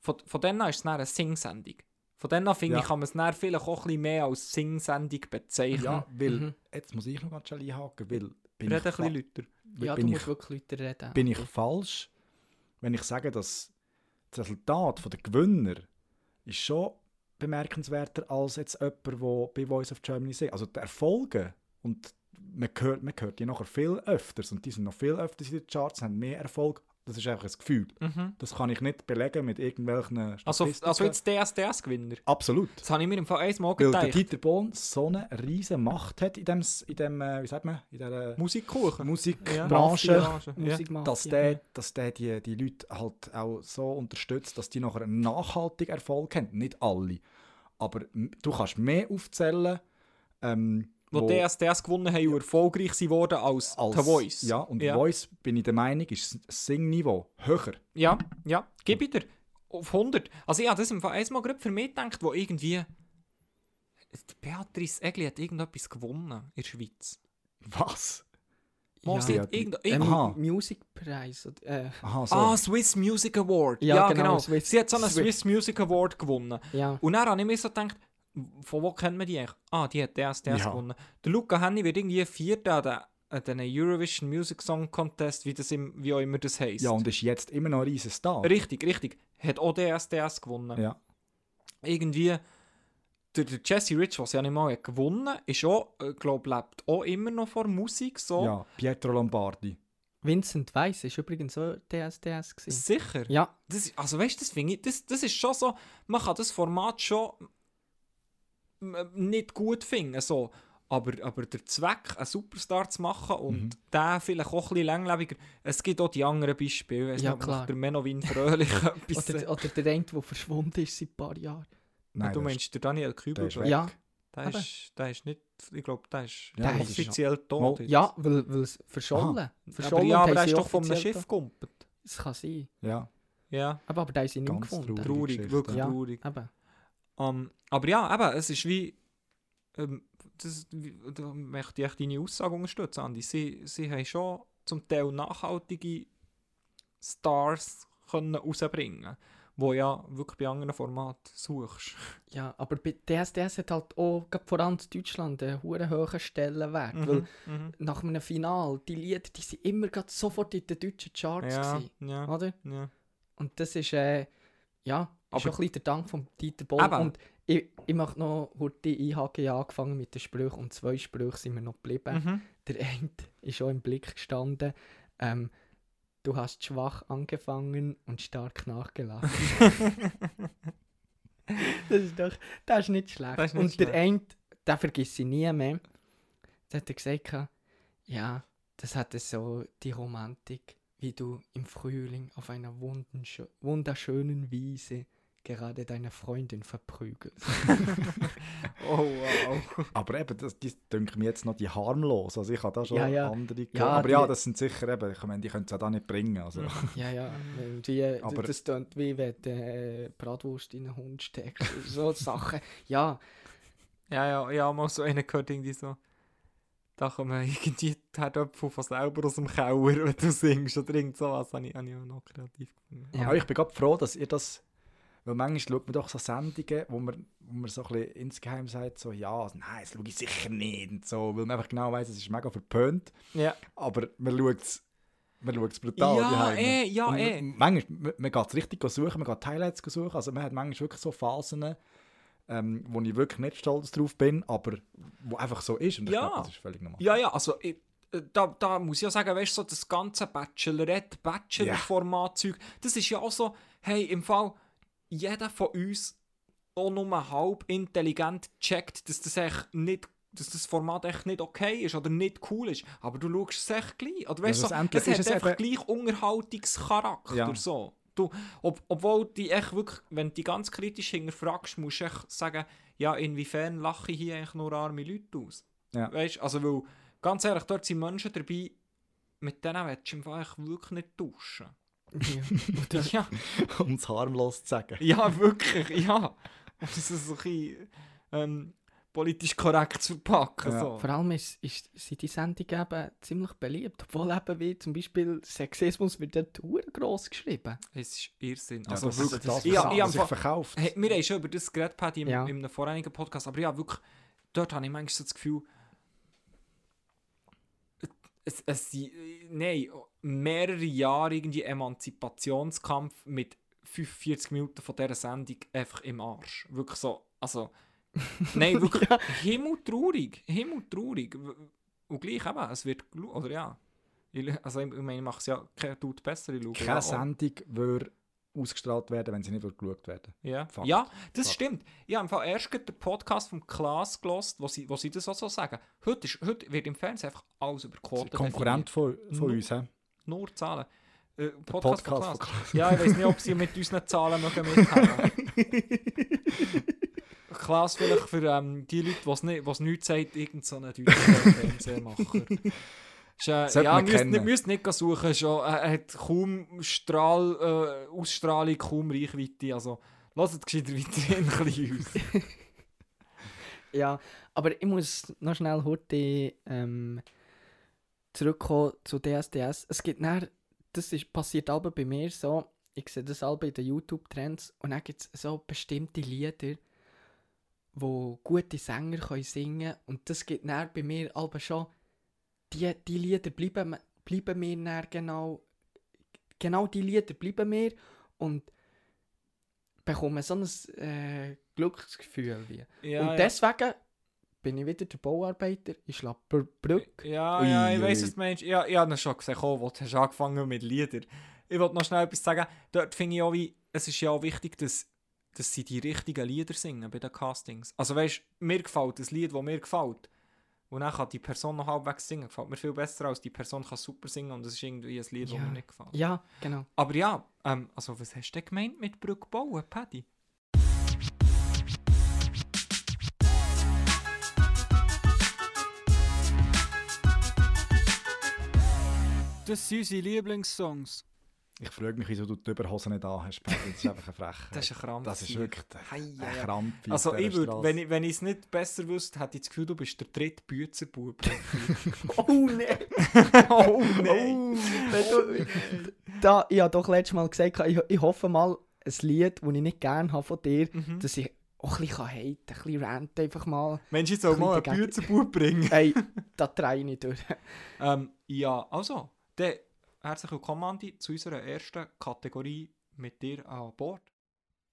von, von denen ist es dann eine Sing-Sendung. Von denen finde Ja. ich, kann man es dann vielleicht auch ein bisschen mehr als Sing-Sendung bezeichnen. ja weil, Mhm. jetzt muss ich noch ganz schnell einhaken, weil bin Reden ich, ein bisschen lauter. Ja, bin du ich- musst wirklich Leute reden. bin ich falsch, wenn ich sage, dass das Resultat der Gewinner ist schon bemerkenswerter als jetzt jemand, der bei Voice of Germany ist. Also die Erfolge und man hört, man hört die nachher viel öfters und die sind noch viel öfters in den Charts, haben mehr Erfolg. Das ist einfach ein Gefühl. Mhm. Das kann ich nicht belegen mit irgendwelchen Also, Statistiken. also jetzt DSDS-Gewinner. Absolut. Das habe ich mir im Fall einmal Weil der gedacht. Dieter Bohlen so eine riesige Macht hat in dem, in dem äh, wie sagt man, in dieser Musikkuchen. Musikbranche. Mafia. Musikmafia. dass der, dass der die, die Leute halt auch so unterstützt, dass die nachher einen nachhaltigen Erfolg haben. Nicht alle. Aber du kannst mehr aufzählen, ähm, Wo, wo- DSDS gewonnen haben und erfolgreich sind worden als, als The Voice. Ja, und ja. Voice, bin ich der Meinung, ist das Singniveau höher. Ja, ja, gib ich dir. Auf 100. Also ich habe das im Fall einmal gerade für mich gedacht, wo irgendwie... Die Beatrice Egli hat irgendetwas gewonnen in der Schweiz. Was? Ja. sie hat. Musikpreis. Äh, Aha, so. Ah, Swiss Music Award. Ja, Ja, genau, genau. Swiss- sie hat so einen Swiss- Swiss Music Award gewonnen. ja. Und dann habe ich mir so gedacht, von wo kennt man die eigentlich? Ah, die hat DSDS Ja. gewonnen. Der Luca Henny wird irgendwie Vierter an den- an den Eurovision Music Song Contest, wie, das im, wie auch immer das heisst. ja, und ist jetzt immer noch ein riesen Star. Richtig, richtig. Hat auch DSDS gewonnen. Ja. Irgendwie, der, der Jesse Rich, was ja nicht mal hat gewonnen ist auch, äh, glaube lebt auch immer noch vor Musik. So. ja, Pietro Lombardi. Vincent Weiss ist übrigens so DSDS. Gewesen. Sicher? Ja, Das, also weißt du, das finde ich, das, das ist schon so, man kann das Format schon nicht gut finden, so. Aber, aber der Zweck, einen Superstar zu machen und Mhm. der vielleicht auch ein bisschen länglebiger, es gibt auch die anderen Beispiele, weiss Ja, nicht, klar. der Menowin Fröhlich [LAUGHS] etwas. oder, oder der eine, der verschwunden ist seit ein paar Jahren. Nein, du meinst der Daniel der Kübel? ist weg. Ja, Der ist, der ist nicht, ich glaube, der ist Ja, das ist- offiziell tot. Jetzt. ja weil, weil es verschollen. aber verschollen ja, und aber haben er ist doch vom offiziell Schiff gekumpelt. Das kann sein. Ja, Ja, Aber, aber da haben sie nicht gefunden. traurig. wirklich Ja. traurig. Eben. Ähm, aber ja, eben, es ist wie. Ähm, das, da möchte ich deine Aussage unterstützen, Andi. Sie, sie haben schon zum Teil nachhaltige Stars können rausbringen wo ja wirklich bei anderen Formaten suchst. [LAUGHS] Ja, aber bei DSDS hat halt auch vor allem in Deutschland einen hohen hohen Stellenwert. Weil mhm. nach einem Final, die Lieder, die sind immer gerade sofort in den deutschen Charts Ja, gewesen, ja, oder? ja. Und das ist, äh, ja, Aber- auch ein bisschen der Dank von Dieter Bohlen. Und ich, ich möchte noch heute einhaken, ja, angefangen mit den Sprüchen und zwei Sprüche sind mir noch geblieben. Mhm. Der eine ist schon im Blick gestanden. Ähm, du hast schwach angefangen und stark nachgelassen. [LAUGHS] das ist doch, das ist nicht schlecht. Ist nicht und der schlecht. eine, den vergesse ich nie mehr. Da hat er gesagt, ja, das hatte so die Romantik, wie du im Frühling auf einer wunderschönen Wiese gerade deine Freundin verprügelst. [LAUGHS] Oh wow. aber eben, das, die denke mir jetzt noch die harmlos. Also ich habe da schon Ja, ja. andere Ja, gehört. Aber ja, die- das sind sicher eben, ich meine, die können es ja da nicht bringen. Also. Ja, ja, die, Aber- das klingt wie wenn du äh, Bratwurst in einen Hund steckst. So [LAUGHS] Sachen. Ja, Ja, ja, ja, mal so einen gehört irgendwie so. Da kommen irgendwie die Herdöpfel von selber aus dem Keller, wenn du singst oder irgend sowas. Habe ich, habe ich auch noch kreativ gefunden. Ja. Aber ich bin gerade froh, dass ihr das. Weil manchmal schaut man doch so Sendungen, wo man, wo man so ein bisschen insgeheim sagt, so, ja, nein, das schaue ich sicher nicht und so, weil man einfach genau weiß, es ist mega verpönt, Ja, aber man schaut es man schaut's brutal ja, eh, ja, Und eh. Manchmal, man, man geht es richtig suchen, man geht Highlights suchen, also man hat manchmal wirklich so Phasen, ähm, wo ich wirklich nicht stolz drauf bin, aber wo einfach so ist und ich Ja. glaube, das ist völlig normal. Ja, ja, also ich, äh, da, da muss ich ja sagen, weißt du, so das ganze Bachelorette, Bachelor-Format-Zeug, das ist ja auch so, hey, im Fall, jeder von uns auch nur halb intelligent checkt, dass das echt nicht dass das Format echt nicht okay ist oder nicht cool ist, aber du schaust es echt gleich. Oder weißt Ja, so, es hat es einfach eben- gleich Unterhaltungscharakter. Ja. So. Du, ob, obwohl die echt wirklich, wenn du die ganz kritisch hinterfragst, musst du echt sagen, ja, inwiefern lache ich hier eigentlich nur arme Leute aus? Ja. Weißt also, weil, ganz ehrlich, dort sind Menschen dabei, mit denen willst du echt wirklich nicht tauschen. [LAUGHS] Oder, Ja, um es harmlos zu sagen. ja wirklich, ja. Und das ist so ein bisschen ähm, politisch korrekt zu verpacken. Ja. So. vor allem ist, ist, sind die Sendungen eben ziemlich beliebt. Obwohl eben wie zum Beispiel Sexismus wird dort gross geschrieben. Es ist Irrsinn. Ja, Also das, wirklich, das, ja, ich hab sich einfach- verkauft. Hey, wir haben schon über das geredet, Paddy, im, Ja. in einem vorherigen Podcast, aber ja, wirklich, dort habe ich manchmal so das Gefühl, es, es nein, mehrere Jahre irgendwie Emanzipationskampf mit 45 Minuten von dieser Sendung einfach im Arsch. Wirklich so, also, [LAUGHS] nein, wirklich himmeltraurig, himmeltraurig. W- Und gleich eben, es wird, oder ja, also ich meine, ich mache es ja tut besser, ich schaue ja Keine auch. Sendung würde ausgestrahlt werden, wenn sie nicht geschaut werden Ja, Fakt. ja das Fakt. stimmt. Ich habe erst den Podcast vom Klaas gelost, wo sie, wo sie das auch so sagen. Heute, ist, heute wird im Fernsehen einfach alles über Quoten Konkurrent von, von Nu- uns. He? Nur Zahlen. Äh, Podcast, Podcast. Ja, ich weiß nicht, ob sie mit unseren Zahlen mögen mithaben [LAUGHS] Klaas vielleicht für ähm, die Leute, was nicht, was nichts sagt, irgend so deutschen Fernsehmacher. Ist, äh, [LAUGHS] ja, müsst, nicht, müsst nicht suchen. Schon, äh, er hat kaum Strahl, äh, Ausstrahlung, kaum Reichweite. Also, lasst gescheiter weiter ein bisschen aus. [LAUGHS] Ja, aber ich muss noch schnell heute ähm, zurückkommen zu DSDS. Es gibt dann, das ist, passiert aber bei mir so, ich sehe das alle in den YouTube-Trends und dann gibt es so bestimmte Lieder, wo gute Sänger können singen und das gibt dann bei mir aber schon, die, die Lieder bleiben, bleiben mir dann genau, genau die Lieder bleiben mir und bekommen so ein äh, Glücksgefühl wie. Ja, und deswegen bin ich wieder der Bauarbeiter in Schlapperbrück. Ja, Ui, ja, ich weiss, was du meinst. Ja, ich habe ihn schon gesehen, oh, wo du hast angefangen mit Liedern. Ich wollte noch schnell etwas sagen. Dort finde ich auch, wie, es ist ja auch wichtig, dass, dass sie die richtigen Lieder singen bei den Castings. Also weißt du, mir gefällt das Lied, das mir gefällt. Und dann kann die Person noch halbwegs singen. Gefällt mir viel besser, als die Person kann super singen und es ist irgendwie ein Lied, das Ja. mir nicht gefällt. Ja, genau. Aber ja, ähm, also was hast du denn gemeint mit Brücke bauen, Paddy? Das sind unsere Lieblingssongs. Ich frage mich, wieso du die Überhose nicht an hast, Paddy. Das ist einfach eine Frechheit. Das ist ein Krampf. Das ist wirklich ein. Krampf. Also ich würde, wenn ich wenn ich es nicht besser wüsste, hätte ich das Gefühl, du bist der dritte Büzerbub. Oh nein! [LAUGHS] oh Wenn du, da, ich habe doch letztes Mal gesagt, ich, ich hoffe mal, ein Lied, das ich nicht gerne habe von dir, Mhm. dass ich auch ein bisschen haten kann, ein bisschen ranten einfach mal. Mensch, ich soll mal einen. Büzerbub bringen. Ey, da drehe ich nicht durch. [LAUGHS] ähm, ja, also, dann herzlich willkommen, Andi, zu unserer ersten Kategorie mit dir an Bord.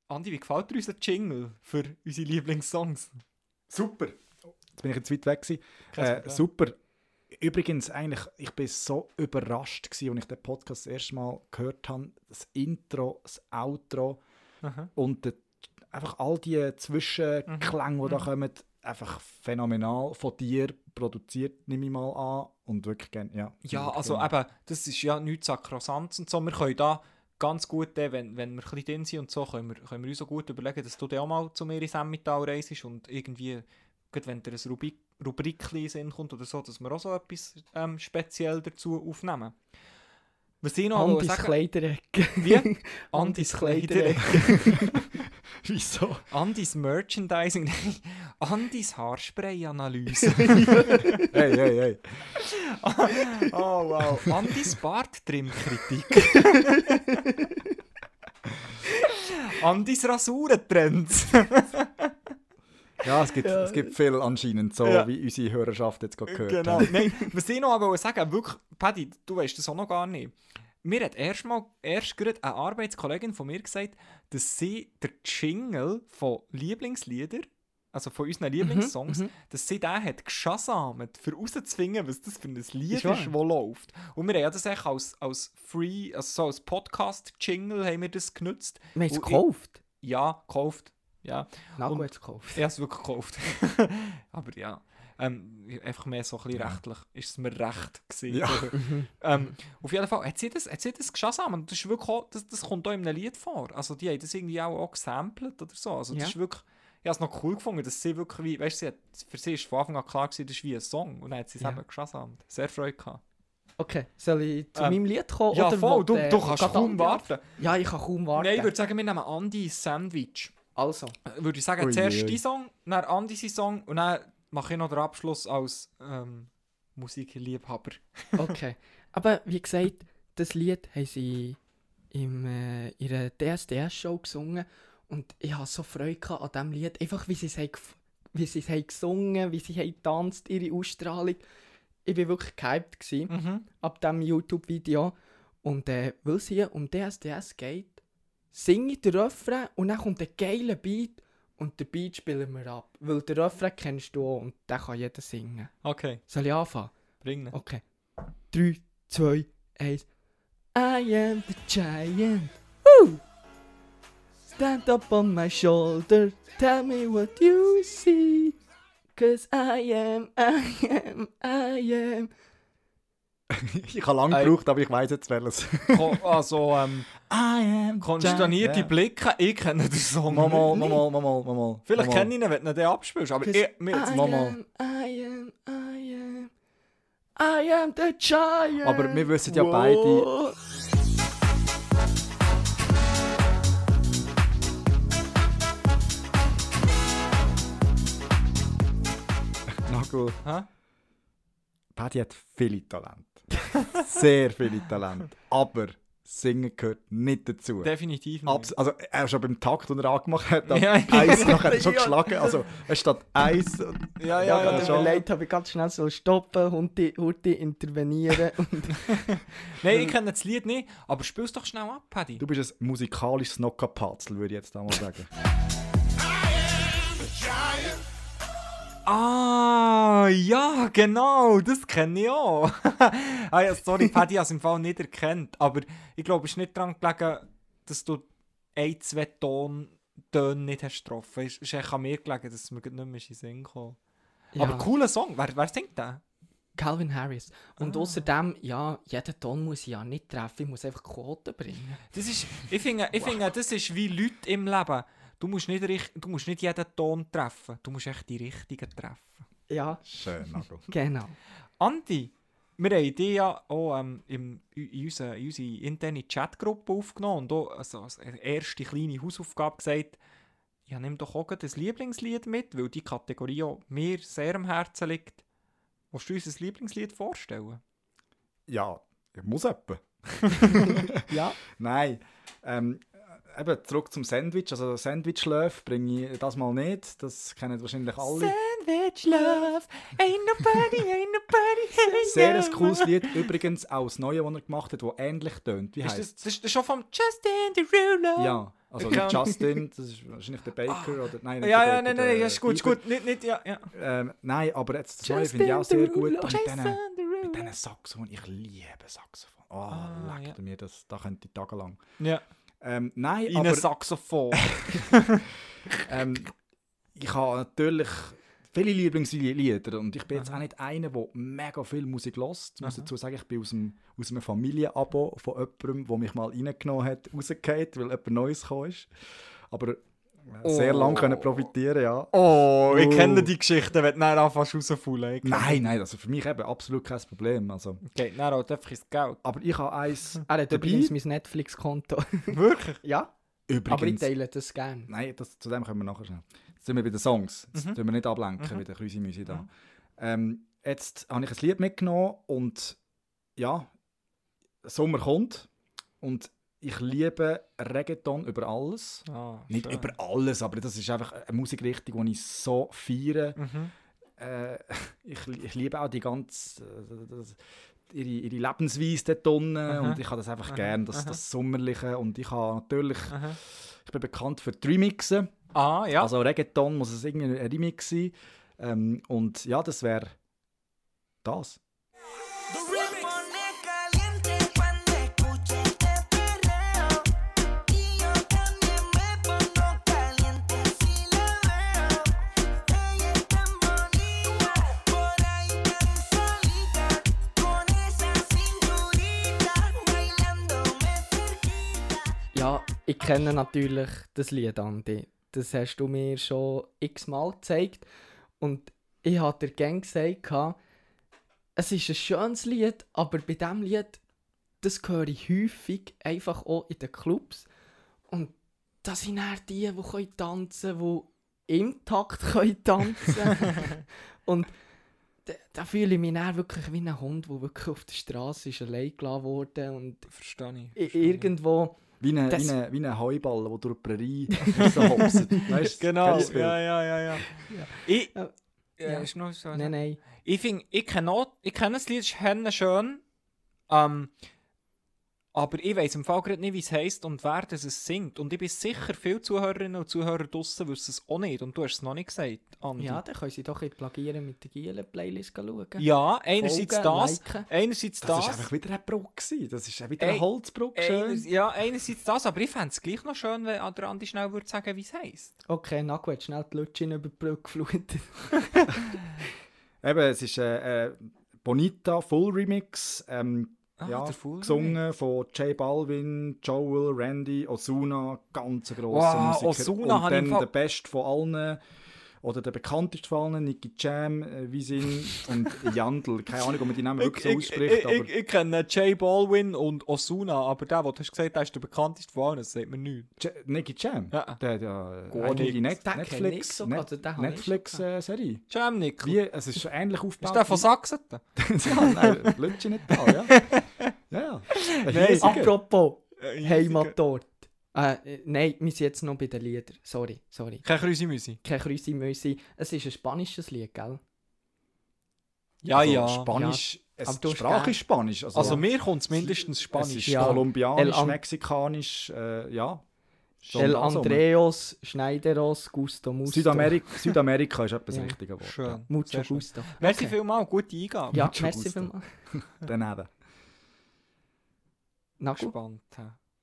Andi, wie gefällt dir unser Jingle für unsere Lieblingssongs? Super. Jetzt bin ich jetzt weit weg. gewesen. Äh, super. Übrigens, eigentlich, ich bin so überrascht gewesen, als ich den Podcast das erste Mal gehört habe. Das Intro, das Outro Aha. und der, einfach all die Zwischenklänge, die da Mhm. kommen, einfach phänomenal von dir produziert, nehme ich mal an. Und wirklich gerne, ja. Ja, also gelungen. eben, das ist ja nichts Sakrosanz und so. Wir können da ganz gut, äh, wenn, wenn wir ein bisschen drin sind und so, können wir, können wir uns so gut überlegen, dass du dann auch mal zu mir ins Emmental reist und irgendwie, gerade wenn dir ein Rubrik, Rubrikchen in den Sinn kommt oder so, dass wir auch so etwas ähm, speziell dazu aufnehmen. Was ich noch Andis sagen... Kleiderecke. Wie? [LAUGHS] Andis Kleiderecke. [LAUGHS] Wieso? Andis Merchandising, [LAUGHS] nein, Andis Haarspray-Analyse. [LAUGHS] hey, hey, hey. [LAUGHS] oh wow, Andis Barttrim-Kritik. [LAUGHS] Andis Rasurentrends. Ja, es gibt, Ja. es gibt viel anscheinend, so Ja. wie unsere Hörerschaft jetzt gerade gehört genau. hat. Nein, was ich noch aber sagen wirklich, Paddy, du weißt das auch noch gar nicht. Mir hat erst mal, erst gerade eine Arbeitskollegin von mir gesagt, dass sie der Jingle von Lieblingslieder, also von unseren Lieblingssongs, mhm. dass sie den hat geschasamt, für rauszufinden, was das für ein Lied ist, das läuft. Und wir haben das eigentlich als, als Free, also so als Podcast-Jingle haben wir das genutzt. Wir haben es Und ich- gekauft. Ja, gekauft. Ja, Na Und- gut, gekauft. [LAUGHS] ich habe es wirklich gekauft. [LAUGHS] Aber ja, ähm, einfach mehr so ein bisschen Ja. rechtlich. Ist es mir recht gewesen. Ja. [LAUGHS] ähm, auf jeden Fall, hat sie das, hat sie das geschasamt? Und das, ist wirklich auch, das, das kommt auch in einem Lied vor. Also die haben das irgendwie auch, auch gesampelt oder so. Also das Ja. ist wirklich... Ich habe es noch cool gefunden, dass sie wirklich wie... Weißt du, sie hat, für sie ist von Anfang an klar gewesen, das ist wie ein Song. Und dann hat sie es Ja. eben geschasamt. Sehr Freude gehabt. Okay, soll ich zu Ähm, meinem Lied kommen? Ja, oder voll. Du, äh, du kannst kaum Andi warten. Ja, ich kann kaum warten. Nein, ich würde sagen, wir nehmen Andi Sandwich. Also, Äh, würde ich sagen, Ui, zuerst ui. dein Song, dann Andi sein Song und dann mache ich noch den Abschluss als ähm, Musikliebhaber. [LAUGHS] okay. Aber wie gesagt, das Lied haben sie im, äh, in ihrer DSDS-Show gesungen und ich hatte so Freude an diesem Lied. Einfach wie sie es haben, wie sie es haben gesungen, wie sie haben getanzt, ihre Ausstrahlung. Ich war wirklich gehypt gewesen. Mhm. ab diesem YouTube-Video. Und äh, weil es hier um DSDS geht, singe ich den Refrain und dann kommt ein geiler Beat und den Beat spielen wir ab. Weil den Refrain kennst du auch und den kann jeder singen. Okay, Soll ich anfangen? bring ihn. Okay. 3, 2, 1. I am the giant. Woo! Stand up on my shoulder. Tell me what you see. Cause I am, I am, I am. [LAUGHS] ich habe lange gebraucht, aber ich weiß jetzt welches. Also, ähm, [LAUGHS] I am konsternierte Ja. Blicke, ich kenne den Song Mal, mal, nicht. mal, mal, mal, mal, mal. Vielleicht mal. kenne ich ihn, wenn du ihn dann abspielst, aber ich, mir jetzt I mal, mal. am, I am, I am, I am the giant. Aber wir wissen ja beide- Nagel. Hä? Paddy hat viele Talente. [LAUGHS] Sehr viele Talente. Aber Singen gehört nicht dazu. Definitiv nicht. Abs also er schon beim Takt, den er angemacht hat, hat Ja, ja. eins noch hat er [LAUGHS] schon geschlagen. Also es steht eins. und- ja, Ja, ja, ja, ja. leid, habe ich ganz schnell so stoppen, Hunde, Hunde intervenieren. und [LAUGHS] Nein, ich kenne das Lied nicht, aber spiel's doch schnell ab, Paddy. Du bist ein musikalisches Nockerpatzel, würde ich jetzt einmal sagen. Ah, ja, genau, das kenne ich auch. [LAUGHS] ah, ja, sorry, Paddy hat es im Fall nicht erkannt, aber ich glaube, es ist nicht daran gelegen, dass du ein, zwei Ton Töne nicht hast getroffen. Es ist echt an mir gelegen, dass mir nicht mehr in den Sinn kam. Ja. Aber cooler Song, wer, wer singt den? Calvin Harris. Und Ah. außerdem, ja, jeden Ton muss ich ja nicht treffen, ich muss einfach Quoten bringen. Das ist, ich finde, ich finde, das ist wie Leute im Leben. Du musst, nicht, du musst nicht jeden Ton treffen, du musst echt die richtigen treffen. Ja, Schön, [LAUGHS] Nagel. genau. Andi, wir haben dich ja auch ähm, im, in, unsere, in unsere interne Chatgruppe aufgenommen und auch also als erste kleine Hausaufgabe gesagt, ja, nimm doch auch ein Lieblingslied mit, weil die Kategorie auch mir sehr am Herzen liegt. Willst du uns ein Lieblingslied vorstellen? Ja, ich muss etwa. [LAUGHS] Ja, [LAUGHS] Nein. Ähm, eben zurück zum Sandwich. Also Sandwich-Löf bringe ich das mal nicht. Das kennen wahrscheinlich alle. Sandwich Love, ain't nobody, ain't nobody, hey, [LAUGHS] Sehr ein cooles Lied. Übrigens auch das Neue, das er gemacht hat, das ähnlich tönt. Wie Ist das, heißt das ist schon vom Justin Derulo? Ja, also kann- Justin, das ist wahrscheinlich der Baker oder nein, nicht Ja, der ja, Baker, nein, nein, ja, ist gut, ist gut. Nicht, nicht, ja, ja. Ähm, nein, aber jetzt das Neue finde ich auch sehr gut. Und mit Jason diesen, mit diesen Saxophon, ich liebe Saxophon. Oh, Ah, leck ja. mir das, da könnte ich tagelang. Ja, Ähm, nein, in aber einem Saxophon. [LAUGHS] ähm, ich habe natürlich viele Lieblingslieder und ich bin jetzt auch nicht einer, der mega viel Musik lässt. Ich muss dazu sagen, ich bin aus, dem, aus einem Familienabo von jemandem, der mich mal reingenommen hat, rausgefallen, weil jemand Neues ist. Aber sehr Oh. lange können profitieren, ja. Oh, ich Oh. kenne die Geschichte, wenn du dann anfängst rauszufüllen. Ich kenne Nein, nein, also für mich eben absolut kein Problem. Also. Okay, dann halt einfach ins Geld. aber ich habe eins [LAUGHS] er hat dabei. übrigens mein Netflix-Konto. [LAUGHS] Wirklich? ja, aber ich Übrigens, teile das gerne. nein, das, zu dem kommen wir nachher schnell. Jetzt sind wir bei den Songs. Jetzt Mhm. tun wir nicht ablenken Mhm. mit der Krüsi-Müsi da. Mhm. Ähm, jetzt habe ich ein Lied mitgenommen und ja, Sommer kommt und ich liebe Reggaeton über alles. Ah, Nicht schön. über alles, aber das ist einfach eine Musikrichtung, die ich so feiere. Mhm. Äh, [LAUGHS] ich, ich liebe auch die ganze äh, das, ihre, ihre Lebensweise dort unten Aha. und ich habe das einfach Aha. gern, das, Aha. das Sommerliche und ich habe natürlich, ich bin bekannt für die Remixen, Ah, ja. also Reggaeton muss es irgendwie ein Remix sein ähm, und ja, das wäre das. Ich kenne natürlich das Lied, Andi. Das hast du mir schon x-mal gezeigt. Und ich habe dir gerne gesagt, es ist ein schönes Lied, aber bei diesem Lied, das höre ich häufig einfach auch in den Clubs. Und das sind dann die, die können tanzen können, die im Takt [LAUGHS] können tanzen [LAUGHS] Und da, da fühle ich mich dann wirklich wie ein Hund, der wirklich auf der Straße ist allein gelassen wurde und Verstehe ich. verstehe ich. Wie ein Das- wie eine, wie eine Heuball, der durch die Prärie [LAUGHS] so hopst. Weißt Genau, ja, ja, ja, ja. Ich, Ja. Ja. ist noch so. Nein, nein. Ich finde, ich kenne das Lied, ist schön. Ähm, aber ich weiß im Fall gerade nicht, wie es heisst und wer das es singt. Und ich bin sicher, viele Zuhörerinnen und Zuhörer draussen wissen es auch nicht. Und du hast es noch nicht gesagt, Andi. Ja, dann können sie doch in die Plagieren mit der Gielen-Playlist schauen. Ja, einerseits Folgen, das, liken. einerseits Das das. war einfach wieder eine Brücke. Das ist wieder eine Holzbrücke. Schön. Eines, ja, einerseits das, aber ich fände es gleich noch schön, wenn der Andi schnell würde sagen, wie es heisst. Okay, Nago hat schnell die Lutschen über die Brücke geflutet. [LAUGHS] Eben, es ist äh, äh, Bonita Full Remix. Ähm, Ah, ja, der gesungen von J Balvin, Joel, Randy, Osuna, ganz grosser Wow, Musiker. Ozuna Und ich dann der beste von allen, oder der bekannteste von allen, Nicky Jam, äh, Wisin und Jandl. Keine Ahnung, ob man die Namen wirklich so ich, ausspricht, ich, aber ich, ich kenne J Balvin und Osuna, aber der, den du hast gesagt hast, ist der bekannteste von allen, das sagt mir nichts. J Nicky Jam, Ja. der Gar eigentlich die. Net ich Netflix, Net also den habe ich Netflix äh, Serie. Jam Nick. Wie, es ist ähnlich aufgebaut. [LAUGHS] Ist der von Sachsen? [LAUGHS] ja, nein, nicht da, ja. [LAUGHS] Ja, ja. [LAUGHS] Apropos Heimatort. Äh, nein, wir sind jetzt noch bei den Liedern. Sorry, sorry. Kein Krüsi-Müsi. Kein Krüsi Müsi. Es ist ein spanisches Lied, gell? Ja, Also ja. Spanisch, Aber es, die Sprache ist Spanisch. Also, Also mir kommt es mindestens es Spanisch. ist Ja. El kolumbianisch, An- mexikanisch, äh, ja. Schon El rum. Andreos, Schneideros, Gusto Musto. Südamerika, [LAUGHS] Südamerika ist etwas Ja. richtige Wort. Schön. Mucho Sehr schön. Gusto. Merci Okay. vielmals, gute Eingabe. Ja, Mucho merci vielmals. [LAUGHS] Daneben. Na gut. Gespannt.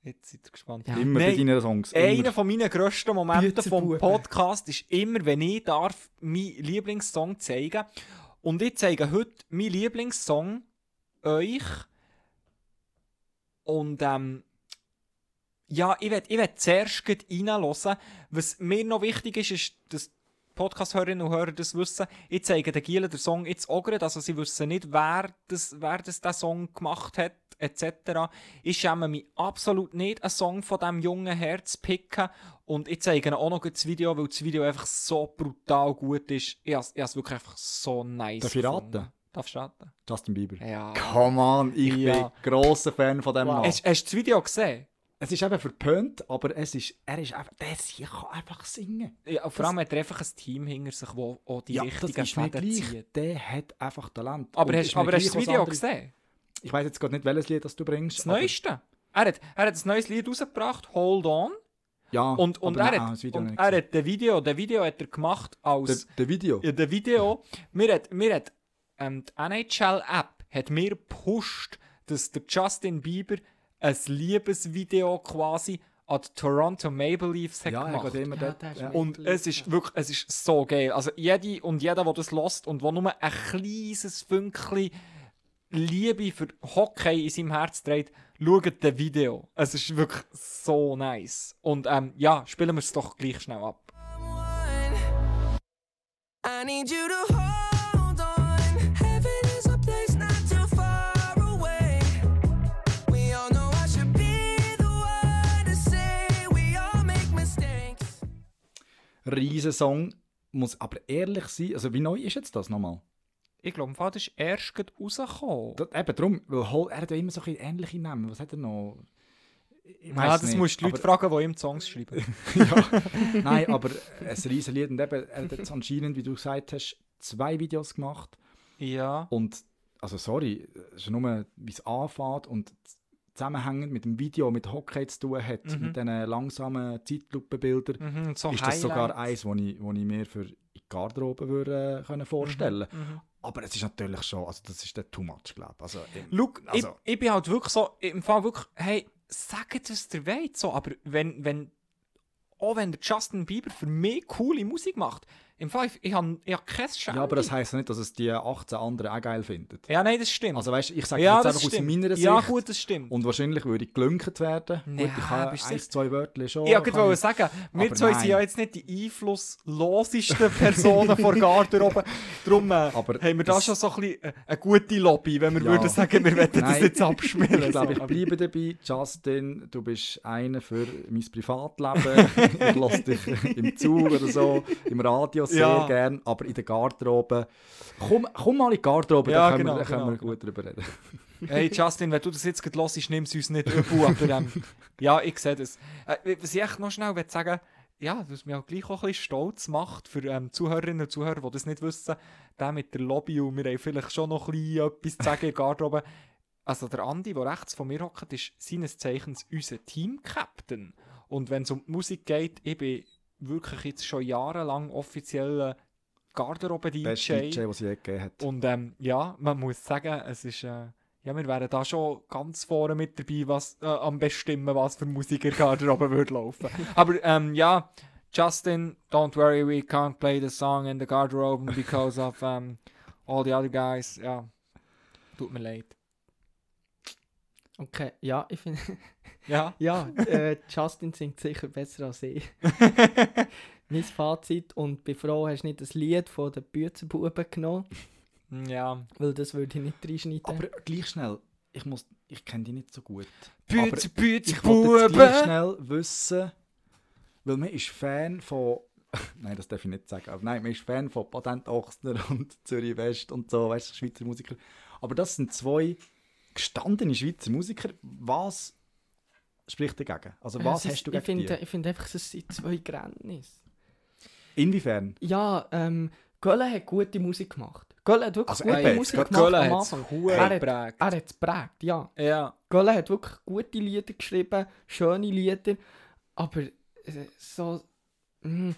Jetzt seid ihr gespannt. Ja. Immer Nein, bei deinen Songs. Einer Immer. von meinen grössten Momente vom. Podcast ist immer, wenn ich darf, meinen Lieblingssong zeigen Und ich zeige heute meinen Lieblingssong euch. Und ähm, ja, ich werde ich werd zuerst reinhören. Was mir noch wichtig ist, ist, dass Podcast-Hörerinnen und Hörer das wissen. Ich zeige den Gielen den Song jetzt auch gerade, also sie wissen nicht, wer das, wer das den Song gemacht hat, etc. Ich schäme mich absolut nicht, einen Song von diesem jungen Herz zu picken. Und ich zeige auch noch das Video, weil das Video einfach so brutal gut ist. Ich habe es wirklich einfach so nice Darf ich raten? Darfst du raten? Justin Bieber. Ja. Come on, ich Ja. bin grosser Fan von dem Mann. Hast, hast du das Video gesehen? Es ist eben verpönt, aber es ist, er ist einfach, der hier kann einfach singen. Ja, vor allem hat er einfach ein Team hinter sich, das auch die ja, richtigen das Fäden zieht. Der hat einfach Talent. Aber Und hast, aber hast du das Video gesehen? Ich weiß jetzt gerade nicht, welches Lied das du bringst. Das Neueste. Er hat, er hat ein neues Lied rausgebracht, Hold On. Ja, Und, und, aber er, nein, hat, das Video und nicht er hat das Video, das Video hat er gemacht als... Der, der Video? Ja, der Video. Mir hat, mir hat ähm, die NHL-App hat mir gepusht, dass der Justin Bieber ein Liebesvideo quasi an die Toronto Maple Leafs hat ja, er gemacht. immer Ja, dort. der ja. Und es ist wirklich, es ist so geil. Also jede und jeder, der das lost und der nur ein kleines Fünkchen Liebe für Hockey in seinem Herz trägt, schaut das Video. Es ist wirklich so nice. Und ähm, ja, spielen wir es doch gleich schnell ab. I need you to hold on. Heaven is a place not too far away. We all know I should be the one to say we all make mistakes. Riesensong. Muss aber ehrlich sein, also wie neu ist jetzt das nochmal? Ich glaube, das ist erst gerade rausgekommen. Das, eben darum, weil Hol- er hat ja immer so ein ähnliche Namen. Was hat er noch? Ich ja, das nicht, musst du die Leute fragen, die ihm Songs schreiben. [LAUGHS] Nein, aber ein riesen Lied. Und eben, er hat jetzt anscheinend, wie du gesagt hast, zwei Videos gemacht. ja. Und, also sorry, es ist nur, wie es anfängt und zusammenhängend mit dem Video mit Hockey zu tun hat, Mhm. mit diesen langsamen Zeitlupenbildern, Mhm, so ist das sogar eins, das ich, wo ich mir für in die Garderobe würde, äh, können vorstellen Mhm. Aber es ist natürlich schon, also das ist der too much, glaube ich. Also, Schau, also, ich, ich bin halt wirklich so, im Fall wirklich, hey, sagt was ihr wollt, so, aber wenn, wenn, auch wenn der Justin Bieber für mich coole Musik macht, im Fall, ich, habe ich hab kein Schäme. ja, aber das heisst nicht, dass es die 18 anderen auch geil finden. Ja, nein, das stimmt. Also weißt ich sage ja, jetzt einfach aus stimmt. meiner Sicht. Ja, gut, das stimmt. Und wahrscheinlich würde ich gelünkt werden. Nee, gut, ich bist du ein, zwei Wörter schon. ich wollte ich- sagen, wir zwei sind ja jetzt nicht die einflusslosesten Personen vor Garderobe. [LAUGHS] Darum äh, Aber haben wir da schon so ein bisschen äh, eine gute Lobby, wenn wir Ja. würden sagen, wir wollen das jetzt abspielen. Ich glaube, ich bleibe dabei. Justin, du bist einer für mein Privatleben. ich lasse dich im Zug oder so, im Radio sehr Ja. gern, aber in der Garderobe. Komm, komm mal in die Garderobe, Ja, da können, genau, wir, da können genau. wir gut drüber reden. Hey Justin, wenn du das jetzt gerade hörst, nimm es uns nicht übel, aber ähm, [LAUGHS] ja, ich sehe das. Äh, was ich echt noch schnell will sagen ja, was mich auch gleich auch ein bisschen stolz macht für ähm, Zuhörerinnen und Zuhörer, die das nicht wissen, der mit der Lobby und wir haben vielleicht schon noch ein bisschen etwas zu sagen in der Garderobe. Also der Andi, der rechts von mir hockt, ist seines Zeichens unser Team-Captain. Und wenn es um die Musik geht, ich bin wirklich jetzt schon jahrelang offizieller Garderobe-DJ. DJ, was es je gegeben hat. Und ähm, ja, man muss sagen, es ist. Äh, ja, wir wären da schon ganz vorne mit dabei, was äh, am bestimmen, was für Musik in der Garderobe [LAUGHS] würde laufen. Aber ähm, ja, Justin, don't worry, we can't play the song in the garderobe because of um, all the other guys. Ja, Tut mir leid. Okay, ja, ich finde... [LAUGHS] Ja. [LAUGHS] Ja, äh, Justin singt sicher besser als ich. [LAUGHS] mein Fazit. Und bin froh, hast du nicht das Lied von den Büzenbuben genommen, ja. weil das würde ich nicht reinschneiden. Aber gleich schnell, ich muss, ich kenne die nicht so gut. Bütze, Bütze, Ich wollte jetzt gleich schnell wissen, weil man ist Fan von, [LAUGHS] nein, das darf ich nicht sagen, aber nein, man ist Fan von Patent Ochsner und Zürich West und so, weißt du, Schweizer Musiker. Aber das sind zwei gestandene Schweizer Musiker. Was spricht dagegen? Also Äh, was es hast ist- du ich gegen finde, ich finde einfach, es sind zwei Grenzen. Inwiefern? Ja, ähm, Gölle hat gute Musik gemacht. Gölle hat wirklich Also gute eben, Musik gemacht Gölle am hat es Anfang. Er hat- geprägt. Er hat es geprägt, ja. Ja. Gölle hat wirklich gute Lieder geschrieben, schöne Lieder, aber äh, so mh,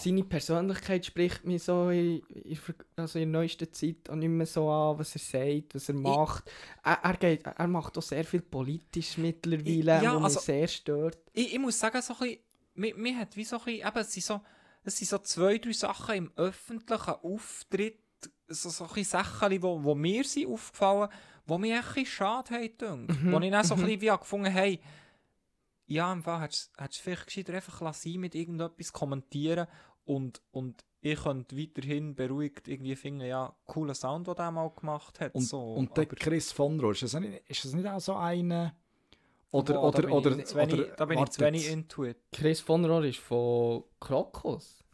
seine Persönlichkeit spricht mir so in, in, also in der neuesten Zeit auch nicht mehr so an, was er sagt, was er macht. Er, er, geht, er macht auch sehr viel politisch mittlerweile, I- ja, wo also- mich sehr stört. Ich, ich muss sagen, so ein bisschen, mir, mir hat wie so ein bisschen, eben, es sind so, es sind so zwei, drei Sachen im öffentlichen Auftritt, so, so ein Sachen, wo, wo mir sind aufgefallen, wo mir ein bisschen schade haben. Mhm, Wo ich dann so ein mhm. bisschen wie habe gefunden hey, ja, im Fall hättest du vielleicht gescheiter einfach lassen mit irgendetwas kommentieren und, und ich könnte weiterhin beruhigt irgendwie finden, ja, cooler Sound, den er mal gemacht hat. Und, so, und der Chris von Rohr, ist das nicht, ist das nicht auch so eine... Oder, Boah, da oder, bin oder, ich zu wenig- oder, da bin ich zu into it. Chris von Rohr ist von Krokos.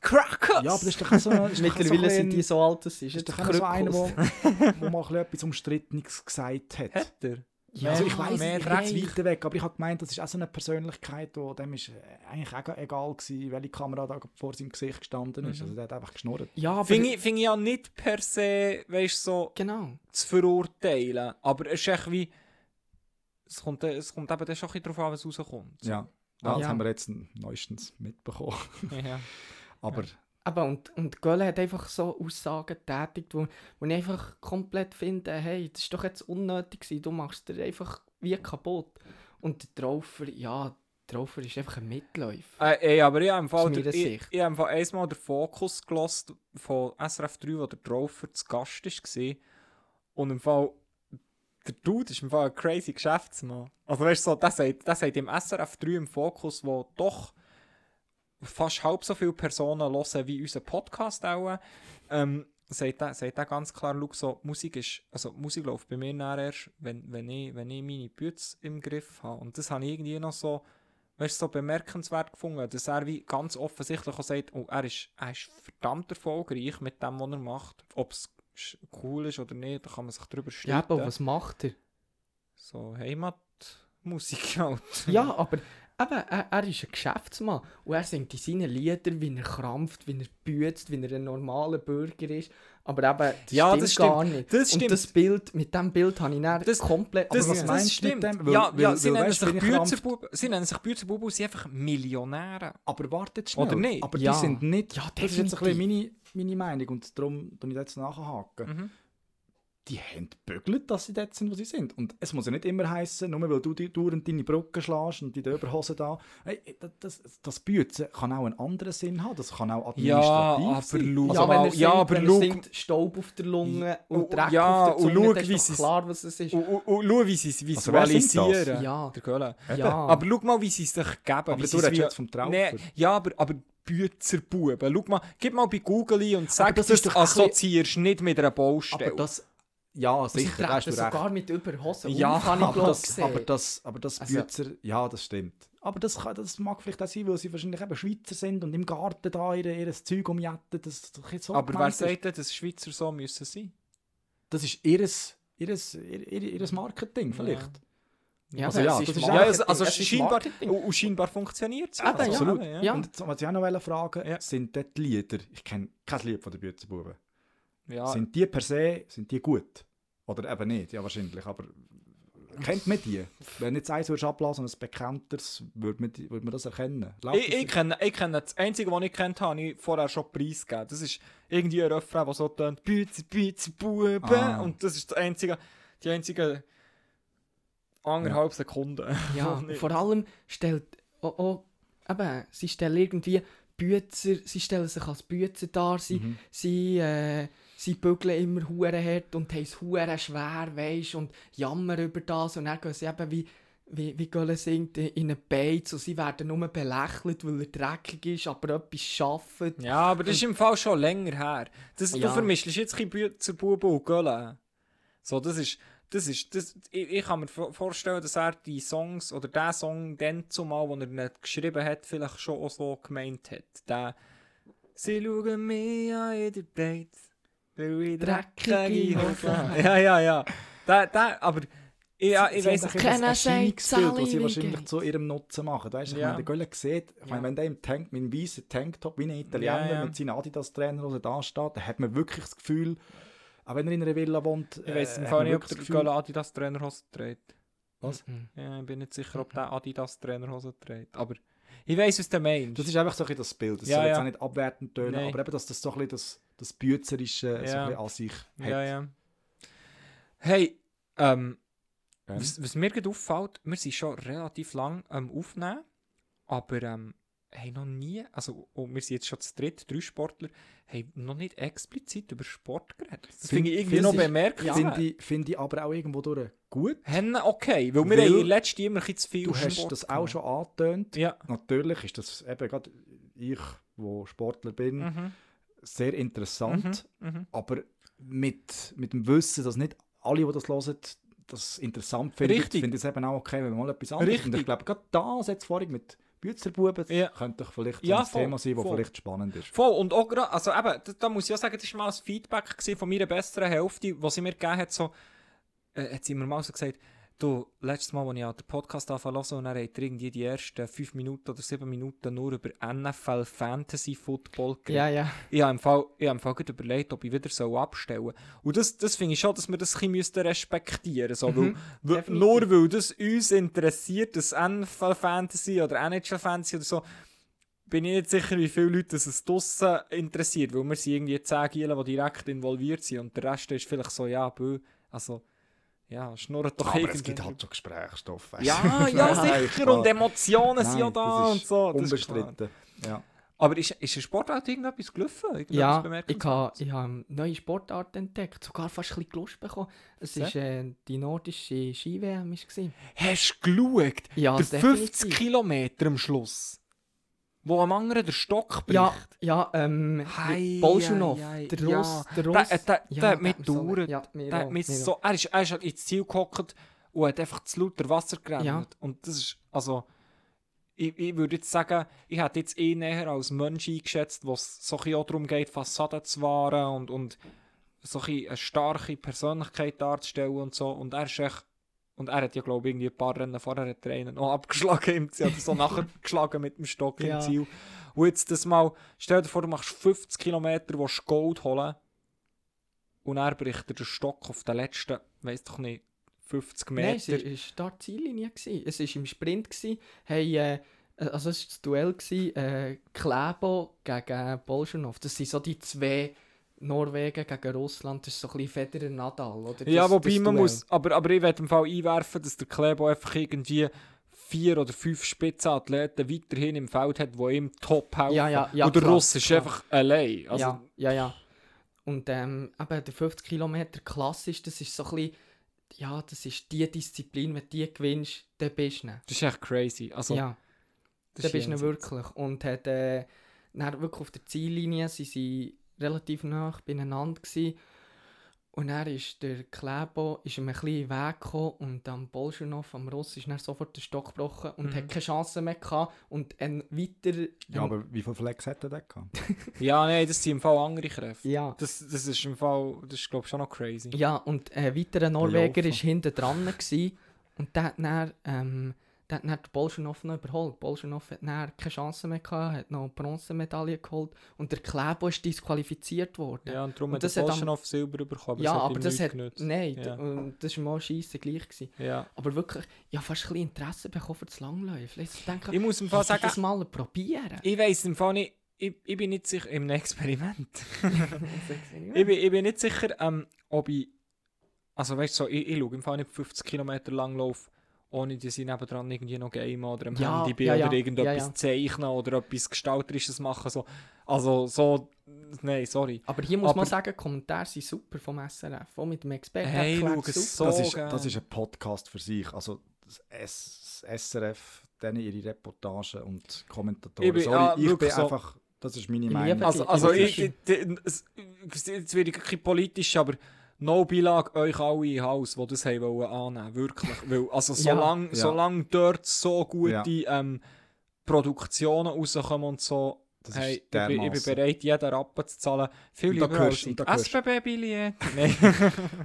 Crackers! Ja, aber das ist doch so... doch so Mittlerweile sind die so alt, das ist Das ist jetzt doch auch so einer, der wo mal ein bisschen etwas Umstrittenes gesagt hat. Hat er? Ja, also ich weiß, mehr ich bin jetzt weiter weg, aber ich habe gemeint, das ist auch so eine Persönlichkeit, wo dem ist äh, eigentlich auch egal gewesen, welche Kamera da vor seinem Gesicht gestanden ist. Mhm. Also der hat einfach geschnurrt. Ja. Finde ich, find ich ja nicht per se, weißt so Genau. zu verurteilen. Aber es ist echt wie. Es kommt, es kommt eben dann schon ein bisschen darauf an, was rauskommt. Ja, das Ja. haben wir jetzt neuestens mitbekommen. ja. [LAUGHS] Aber Aber und, und Gölle hat einfach so Aussagen getätigt, wo, wo ich einfach komplett finde, hey, das ist doch jetzt unnötig gewesen, du machst dir einfach wie kaputt. Und der Traufer, ja, der Traufer ist einfach ein Mitläufer. Äh, ey, aber ich habe im Fall, der, ich, ich habe im Fall einmal den Fokus gelost von SRF 3, wo der Draufer zu Gast war. Und im Fall, der Dude ist im Fall ein crazy Geschäftsmann. Also weißt du, so, der, sagt, der sagt im SRF 3 im Fokus, wo doch fast halb so viele Personen hören wie unser Podcast auch, ähm, sagt er, sagt er ganz klar, schau, so, Musik ist, also Musik läuft bei mir nachher erst, wenn, wenn, ich, wenn ich meine Bütze im Griff habe. Und das habe ich irgendwie noch so, weißt, so bemerkenswert gefunden, dass er wie ganz offensichtlich auch sagt, oh, er, ist, er ist verdammt erfolgreich mit dem, was er macht. Ob es cool ist oder nicht, da kann man sich drüber streiten. Ja, aber was macht er? So Heimatmusik [LAUGHS] halt. Ja, aber eben, er, er ist ein Geschäftsmann und er singt in seinen Liedern, wie er krampft, wie er bützt, wie er ein normaler Bürger ist. Aber eben, das Ja, stimmt das gar stimmt. nicht. Das Und stimmt. das Bild, mit dem Bild habe ich dann Das- komplett... Das, Aber was das meinst du mit dem? Weil- ja, ja, weil- sie, weil nennen weißt Büzenbuben, sie nennen sich Büzenbuben und sind einfach Millionäre. Aber wartet schnell. Oder nicht? Aber Ja. die sind nicht. Ja, das ist jetzt ein bisschen meine, meine Meinung und darum tue ich jetzt nachhaken. Mhm. Die haben gebügelt, dass sie dort sind, wo sie sind. Und es muss ja nicht immer heißen, nur weil du die dauernd deine Brücke schlägst und die Überhose da. Hey, das, das, das Büzen kann auch einen anderen Sinn haben. Das kann auch Ja, administrativ aber sein. schau ja, Also mal- singt, ja, aber wenn schau- er singt, Staub auf der Lunge und und- Dreck ja, auf der und Zunge, schau, dann wie ist sie's- doch klar, was es ist. Und, und, und schau, wie sie es Also das? visualisieren. Ja. Der Göhle. Ja, Aber schau mal, wie sie es sich geben. Aber du redest jetzt vom Traufer. Nee, ja, aber, aber Büzerbuben. Schau mal, gib mal bei Google ein und sag, das das, ist du bisschen- assoziierst nicht mit einer Baustelle. Aber das. Ja, sicher, da hast du recht. sogar mit Überhosen Ja, habe ich aber das, aber das, aber das Also- Büzer, ja, das stimmt. Aber das, kann, das mag vielleicht auch sein, weil sie wahrscheinlich eben Schweizer sind und im Garten da ihr, ihr Zeug umjetten. Das, das, so aber wer sagt denn, dass Schweizer so müssen sein? das ist ihres, ihres, ihr, ihr, ihres Marketing vielleicht. ja, also ja, es das ist- Ja, also, also es scheinbar, und, scheinbar funktioniert es. Ja. Absolut. Ja. Und jetzt, was ich auch noch fragen Ja. sind dort Lieder, ich kenne kein Lied von den Büzenbuben, Ja, sind die per se, sind die gut? Oder eben nicht, ja wahrscheinlich, aber kennt man die? Wenn jetzt eins würdest ablassen und ein bekannteres, würde man, würde man das erkennen? Läuft Ich, ich, kenne, ich kenne das Einzige, was ich kennt habe, habe ich vorher schon preisgegeben. Das ist irgendwie ein Refrain, der so tönt, Bütze, Bütze, Buben. Ah. Und das ist das einzige, die einzige anderthalb Sekunden. Ja, [LAUGHS] Wo ich- vor allem stellt auch, auch eben, sie stellen irgendwie Bützer, sie stellen sich als Bützer dar, sie, Mhm. sie, äh, sie bügeln immer hure hart und haben es hure schwer, weisst, und jammern über das und dann gehen sie eben wie, wie, wie Gölle singt, in einen Beiz und sie werden nur belächelt, weil er dreckig ist, aber etwas schafft. Ja, aber das ist im Fall schon länger her. Das, Ja. Du vermischst jetzt ein bisschen zur Buben und Gölle. So, das ist, das ist, das, ich, ich kann mir vor- vorstellen, dass er die Songs, oder der Song dann zumal, den er nicht geschrieben hat, vielleicht schon auch so gemeint hat. Der, sie schauen mich an in der Beiz, weil Dreckige dreckige Hosen. Ja, ja, ja. Der, der, aber, ich, ja, ich doch nicht, ein sagt, Erscheinungsbild, das sie wahrscheinlich zu ihrem Nutzen machen. Weißt, ich Ja. meine, der Gölle sieht, ich meine, wenn der im Tank, mit einem weißen Tanktop wie ein Italiener Ja, ja. mit seinen Adidas-Trainer da steht, dann hat man wirklich das Gefühl, auch wenn er in einer Villa wohnt, ich im äh, nicht, ob der das Gefühl- Gölle Adidas Trainerhose trägt. Was? Mhm. Ja, ich bin nicht sicher, ob der Adidas Trainerhose trägt. Aber ich weiss, was du meinst. Das ist einfach so ein bisschen das Bild. Das Ja, soll jetzt ja. auch nicht abwertend tönen, Nein. aber eben, dass das so ein bisschen das, so Ja. ein bisschen an sich hat. ja, ja. Hey, ähm, Ja. was, was mir gerade auffällt, wir sind schon relativ lang am Aufnehmen, aber ähm, haben noch nie, also und wir sind jetzt schon zu dritt, drei Sportler, haben noch nicht explizit über Sport geredet. Das Find- finde ich irgendwie noch bemerkenswert. Finde ich, find ich aber auch irgendwo durch gut. Haben okay, weil wir Weil haben in letzter immer ein bisschen zu viel Du hast Sport das auch schon angetönt. Ja. Natürlich ist das eben gerade ich, wo Sportler bin, Mhm. Sehr interessant. Mhm. Aber mit, mit dem Wissen, dass nicht alle, die das hören, das interessant finden, Richtig. finde ich es eben auch okay, wenn man mal etwas anderes Und Richtig. ich glaube, gerade das jetzt vorhin mit Bützerbuben, Ja. könnte vielleicht Ja, ein voll, Thema sein, das vielleicht spannend ist. Voll, und auch gerade, also eben, da, da muss ich auch sagen, das war mal ein Feedback von meiner besseren Hälfte, was sie mir gegeben hat, so, äh, hat sie mir mal so gesagt, du, letztes Mal, als ich den Podcast anfangen und dann hat er irgendwie die ersten fünf Minuten oder sieben Minuten nur über NFL Fantasy Football geredet. Ja, ja. Ich habe im Fall, ich habe im Fall überlegt, ob ich wieder so abstellen soll. Und das, das finde ich schon, dass wir das ein bisschen respektieren so, weil, definitiv. Nur weil das uns interessiert, das NFL Fantasy oder NHL Fantasy oder so, bin ich nicht sicher, wie viele Leute das es draussen interessiert, weil wir sind irgendwie 10 Gielen, die direkt involviert sind und der Rest ist vielleicht so, ja, bö, also, ja, schnurrt doch Aber irgendwie. es gibt halt so Gesprächsstoff. weißt Ja, [LAUGHS] ja, sicher, und Emotionen sind ja da das und so. das ist klar. Unbestritten. Ja. Aber ist, ist ein Sportart irgendetwas gelaufen? Irgendetwas Ja, ich habe ich ha eine neue Sportart entdeckt, sogar fast ein bisschen Lust bekommen. Es war äh, die nordische Ski-WM. Hast du geschaut? Ja, der 50 definitiv. Kilometer am Schluss. Wo am anderen der Stock bricht. Ja, ja, ähm, Hei, Bolschunow, hei, der Ja. Russ, der Der, Russ. der, der, ja, der hat mich gedauert. Ja, Der auch, so, er, ist, er ist halt ins Ziel gehockt und hat einfach zu lauter Wasser gerannt. Ja. Und das ist, also, ich, ich würde jetzt sagen, ich hätte jetzt eh näher als Mensch eingeschätzt, wo es so ein auch darum geht, Fassaden zu wahren und, und so ein eine starke Persönlichkeit darzustellen und so. Und er ist echt, und er hat ja, glaube ich, irgendwie ein paar Rennen vorher hat er einen noch abgeschlagen im Ziel, oder so [LAUGHS] nachher geschlagen mit dem Stock Ja. im Ziel. Und jetzt das mal, stell dir vor, du machst 50 Kilometer, willst du Gold holen und er bricht dir den Stock auf den letzten, weiß doch nicht, 50 Nein, es Meter. war da die Ziellinie. gewesen. Es war im Sprint. gewesen. Hey, äh, also es war das Duell gewesen, äh, Klebo gegen Bolschunow. Das sind so die zwei Norwegen gegen Russland. Das ist so ein bisschen Federer Nadal. Oder? ja, Das- wobei das man muss, aber, aber ich werde im Fall einwerfen, dass der Klebo einfach irgendwie vier oder fünf Spitzenathleten weiterhin im Feld hat, die ihm top helfen. Ja, ja, ja, und der klar, Russ ist klar. einfach allein. Also, ja, ja, ja. Und ähm, eben der 50 Kilometer klassisch, das ist so ein bisschen, ja, das ist die Disziplin, wenn du die gewinnst, dann bist du ihn. Das ist echt crazy. Also, ja, das dann ist bist du wirklich. Und hat, äh, dann wirklich auf der Ziellinie sie sie relativ nah beieinander gewesen. Und dann ist der Klebo ist ihm ein bisschen Weg gekommen und am Bolschunow, am Russ, ist dann sofort der Stock gebrochen und Mhm. hat keine Chance mehr gehabt. Und ein weiter... ja, aber wie viele Flex hat er denn gehabt? [LAUGHS] Ja, nein, das sind im Fall andere Kräfte. ja. Das, das ist im Fall, das ist glaube ich schon noch crazy. Ja, und ein weiterer Norweger war hinten dran gewesen, und der hat dann, ähm, der hat dann noch überholt. Bolschunow hat dann keine Chance mehr gehabt, hat noch eine Bronzemedaille geholt und der Klebo ist disqualifiziert worden. Ja, und darum Und hat der am- Silber bekommen. ja, aber das hat... genützt. Nein, Ja. das war mal scheisse gleich. Gewesen. Ja. Aber wirklich, ich habe fast ein bisschen Interesse bekommen für das Langläufen. Ich denke, Ich muss im Fall ich sagen, das mal probieren. ich weiß im Fall nicht, ich, ich bin nicht sicher, im Experiment. [LAUGHS] [LAUGHS] ich, bin, ich bin nicht sicher, ähm, ob ich, also weißt du, so, ich, ich schaue im Fall nicht 50 Kilometer lang Lauf ohne dass ich nebendran irgendwie noch game oder am Ja, Handy bin ja, oder ja, irgendetwas ja, ja. zeichnen oder etwas Gestalterisches machen. So. Also so, nein, sorry. Aber hier muss man Aber- sagen, die Kommentare sind super vom SRF. Auch mit dem Experten. Hey, schau so das, ist, das ist ein Podcast für sich. Also das, SRF, denen ihre Reportagen und Kommentatoren. Ich bin- Sorry, ja, ich bin so. einfach, das ist meine Meinung. Also, also ich, ich, jetzt werde ich ein bisschen politisch, aber no Beilage euch alle in Haus, die das haben wollen annehmen Wirklich. Weil, also solange Ja. solange dort so gute Ja. ähm, Produktionen rauskommen und so, hey, ich, bin, ich bin bereit, jeden Rappen zu zahlen. Viel lieber als SBB-Billett.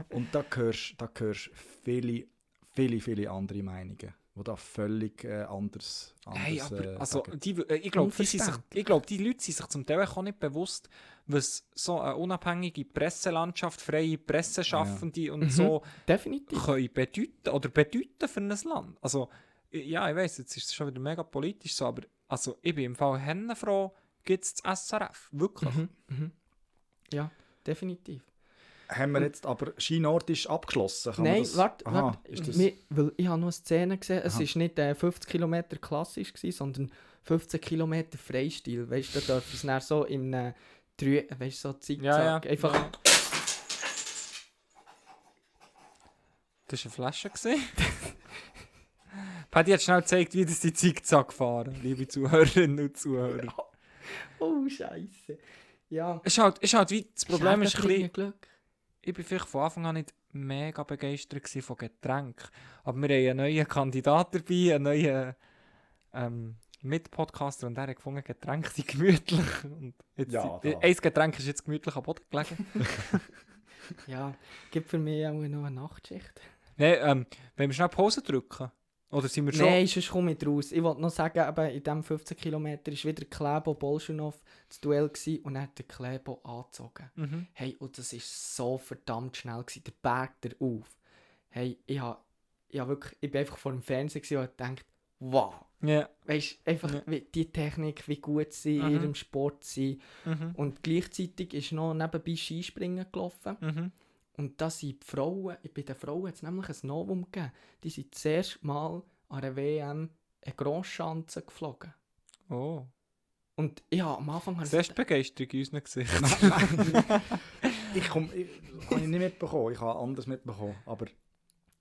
Und da hörst hörst viele, viele, viele andere Meinungen, die da völlig äh, anders, anders Hey, aber, äh, also, die, äh, ich glaube, die, sich- ich glaub, die Leute sind sich zum Teil auch nicht bewusst, was so eine unabhängige Presselandschaft, freie Presseschaffende und Mhm. so Definitiv. können bedeuten oder bedeuten für ein Land. Also, ja, ich weiß, jetzt ist es schon wieder mega politisch so, aber also, ich bin im Fall hennenfroh, gibt es das SRF. Wirklich. Mhm. Mhm. Ja, definitiv. Haben wir jetzt aber Skinort ist abgeschlossen? Kann Nein, das- warte, Aha, warte. das- weil ich habe noch eine Szene gesehen, es war nicht äh, 50 Kilometer klassisch, gewesen, sondern 15 Kilometer Freistil. Weißt du, da dürfen es dann so in einem Drei, weißt du, so Zickzack. Ja, ja. Einfach, Ja. Das war eine Flasche. [LAUGHS] Paddy hat schnell gezeigt, wie das die Zickzack fahren, liebe Zuhörerinnen und Zuhörer. oh, Scheiße. Ja, Es ist halt, es ist halt wie, das Problem ist, ein bisschen, Glück. Ich bin vielleicht von Anfang an nicht mega begeistert gewesen von Getränken. Aber wir haben einen neuen Kandidat dabei, einen neuen ähm, Mitpodcaster und der hat gefunden, Getränke sind gemütlich. [LAUGHS] Und jetzt, Ja, da. ein Getränk ist jetzt gemütlich am Boden gelegen. [LAUGHS] Ja, gibt für mich auch noch eine Nachtschicht. Nein, ähm, wollen wir schnell Pause drücken? Oder sind wir schon... Nein, sonst komme ich raus. Ich wollte noch sagen, eben, in diesem 15 Kilometer war wieder Klebo Bolschunow das Duell gewesen, und er hat den Klebo angezogen. Mhm. Hey, und das war so verdammt schnell, gewesen, der Berg der auf. Hey, ich, hab, ich, hab wirklich, ich bin einfach vor dem Fernseher gewesen und gedacht, wow. Ja. Weißt du, einfach Ja. wie die Technik, wie gut sie in Mhm. ihrem Sport sind. Mhm. Und gleichzeitig ist noch nebenbei Skispringen gelaufen. Mhm. Und da sind die Frauen, bei den Frauen hat es nämlich ein Novum gegeben. Die sind das erste Mal an einer WM eine Grosschanze geflogen. Oh. Und ja, am Anfang ich Zuerst Begeisterung in unseren Gesichtern. [LAUGHS] Ich komme, ich, habe ich nicht mitbekommen, ich habe anders mitbekommen, aber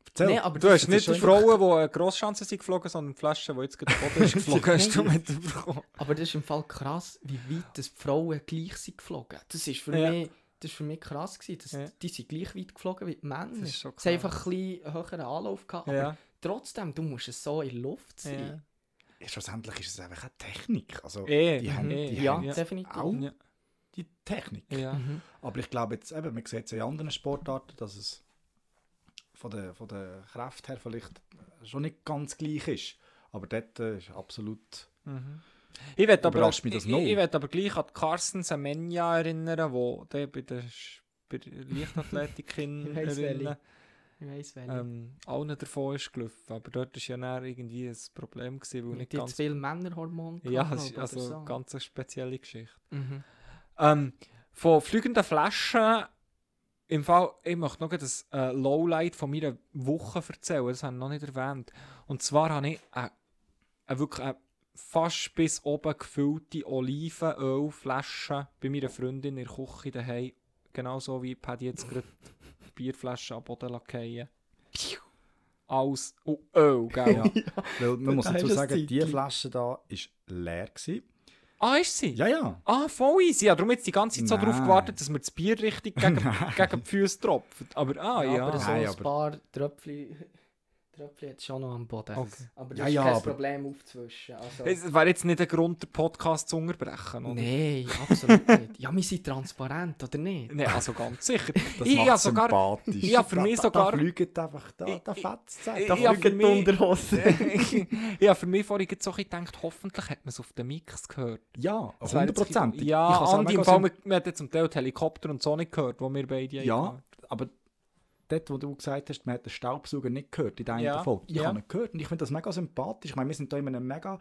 erzähl. Nee, aber Du das- hast das nicht die Frauen, die eine Grosschanze sind geflogen, sondern die Flasche, die jetzt gerade Boden ist geflogen, hast du [LAUGHS] mitbekommen. Aber das ist im Fall krass, wie weit das die Frauen gleich sind geflogen. Das ist für Ja. mich, das ist für mich krass gewesen. Das, Ja. Die sind gleich weit geflogen wie die Männer. Das ist schon Sie haben krass. einfach ein bisschen höheren Anlauf gehabt. Aber Ja. trotzdem, du musst es so in der Luft sein. Ja, schlussendlich ist es einfach eine Technik. Also, Eh, die haben, eh, die Ja, haben ja. definitiv. auch Ja. die Technik. Ja. Mhm. Aber ich glaube jetzt eben, man sieht es in anderen Sportarten, dass es von der, von der Kraft her vielleicht schon nicht ganz gleich ist. Aber dort äh, ist absolut... Mhm. Ich will aber, ich, ich will aber gleich an Carsten Semenya erinnern, wo der bei der, bei der Leichtathletikin [LAUGHS] Ich Ich ähm, allen davon ist gelaufen. Aber dort war ja dann irgendwie ein Problem, gewesen, weil nicht ganz... viel Männerhormone Ja, es ist also so. ganz eine spezielle Geschichte. Mhm. Ähm, von fliegenden Flaschen, im Fall, ich möchte noch das äh, Lowlight von meiner Woche erzählen, das habe ich noch nicht erwähnt. Und zwar habe ich eine, eine wirklich eine fast bis oben gefüllte Olivenölflasche bei meiner Freundin in der Küche daheim. Genauso wie Paddy jetzt gerade die Bierflasche am Boden lackieren. Alles oh, Öl, gell? [LAUGHS] Ja. Weil man muss Da dazu sagen, die. Flasche da war leer. Gewesen. Ah, ist sie? Ja, ja. Ah, voll easy. Ja, darum jetzt die ganze Zeit so Nein. gewartet, dass mir das Bier richtig gegen, [LAUGHS] gegen die Füße tropft. Aber, ah, ja. Aber so Nein, ein aber- paar Tröpfchen, Tröpfchen hat schon noch am Boden. Okay. Aber das Ja, ist ja, kein aber- Problem aufzuwischen. Also, Es wäre jetzt nicht ein Grund, den Podcast zu unterbrechen, oder? Nein, absolut nicht. Ja, wir sind transparent, oder nicht? Nein, also ganz sicher. [LAUGHS] Das ich macht sogar, sympathisch. ich habe für Da- mich da, sogar- Da fliegt einfach, da, da fetzt es. habe für mich, Unterhose. [LAUGHS] ich habe für mich vorhin so gedacht, hoffentlich hat man es auf den Mix gehört. Ja, Das wäre jetzt- 100%. Ja, Ich hab's auch Andi, im Fall, sym- man, man hat ja zum Teil die Helikopter und so nicht gehört, wo wir beide Ja, hatten. aber dort, wo du gesagt hast, man hat den Staubsauger nicht gehört in deiner Ja, Folge. Ich ja. habe ihn gehört und ich finde das mega sympathisch. Ich meine, wir sind hier in einem mega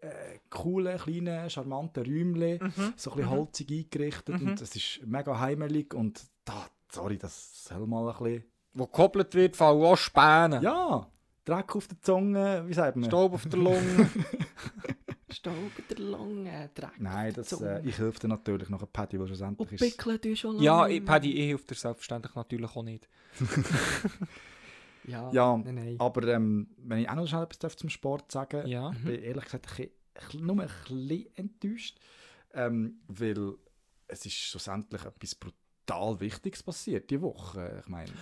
äh, coolen, kleinen, charmanten Räumchen, Mhm. so ein bisschen holzig eingerichtet und es ist mega heimelig und da, sorry, das soll mal ein bisschen... Wo gekoppelt wird, fallen auch Späne. Ja, Dreck auf der Zunge, wie sagt man? Staub auf der Lunge. [LAUGHS] Staub in der Lunge, Dreck. Nein, das, äh, ich helfe dir natürlich noch ein Paddy, der Und schlussendlich ist. pickeln du schon lange. ja, ich, Paddy, ich helfe dir selbstverständlich natürlich auch nicht. [LAUGHS] Ja, Ja, nein, nein. Aber ähm, wenn ich auch noch schnell etwas zum Sport sagen Ja. ich bin ehrlich gesagt ein bisschen, nur ein bisschen enttäuscht, ähm, weil es ist schlussendlich etwas brutal Wichtiges passiert diese Woche. Ich meine,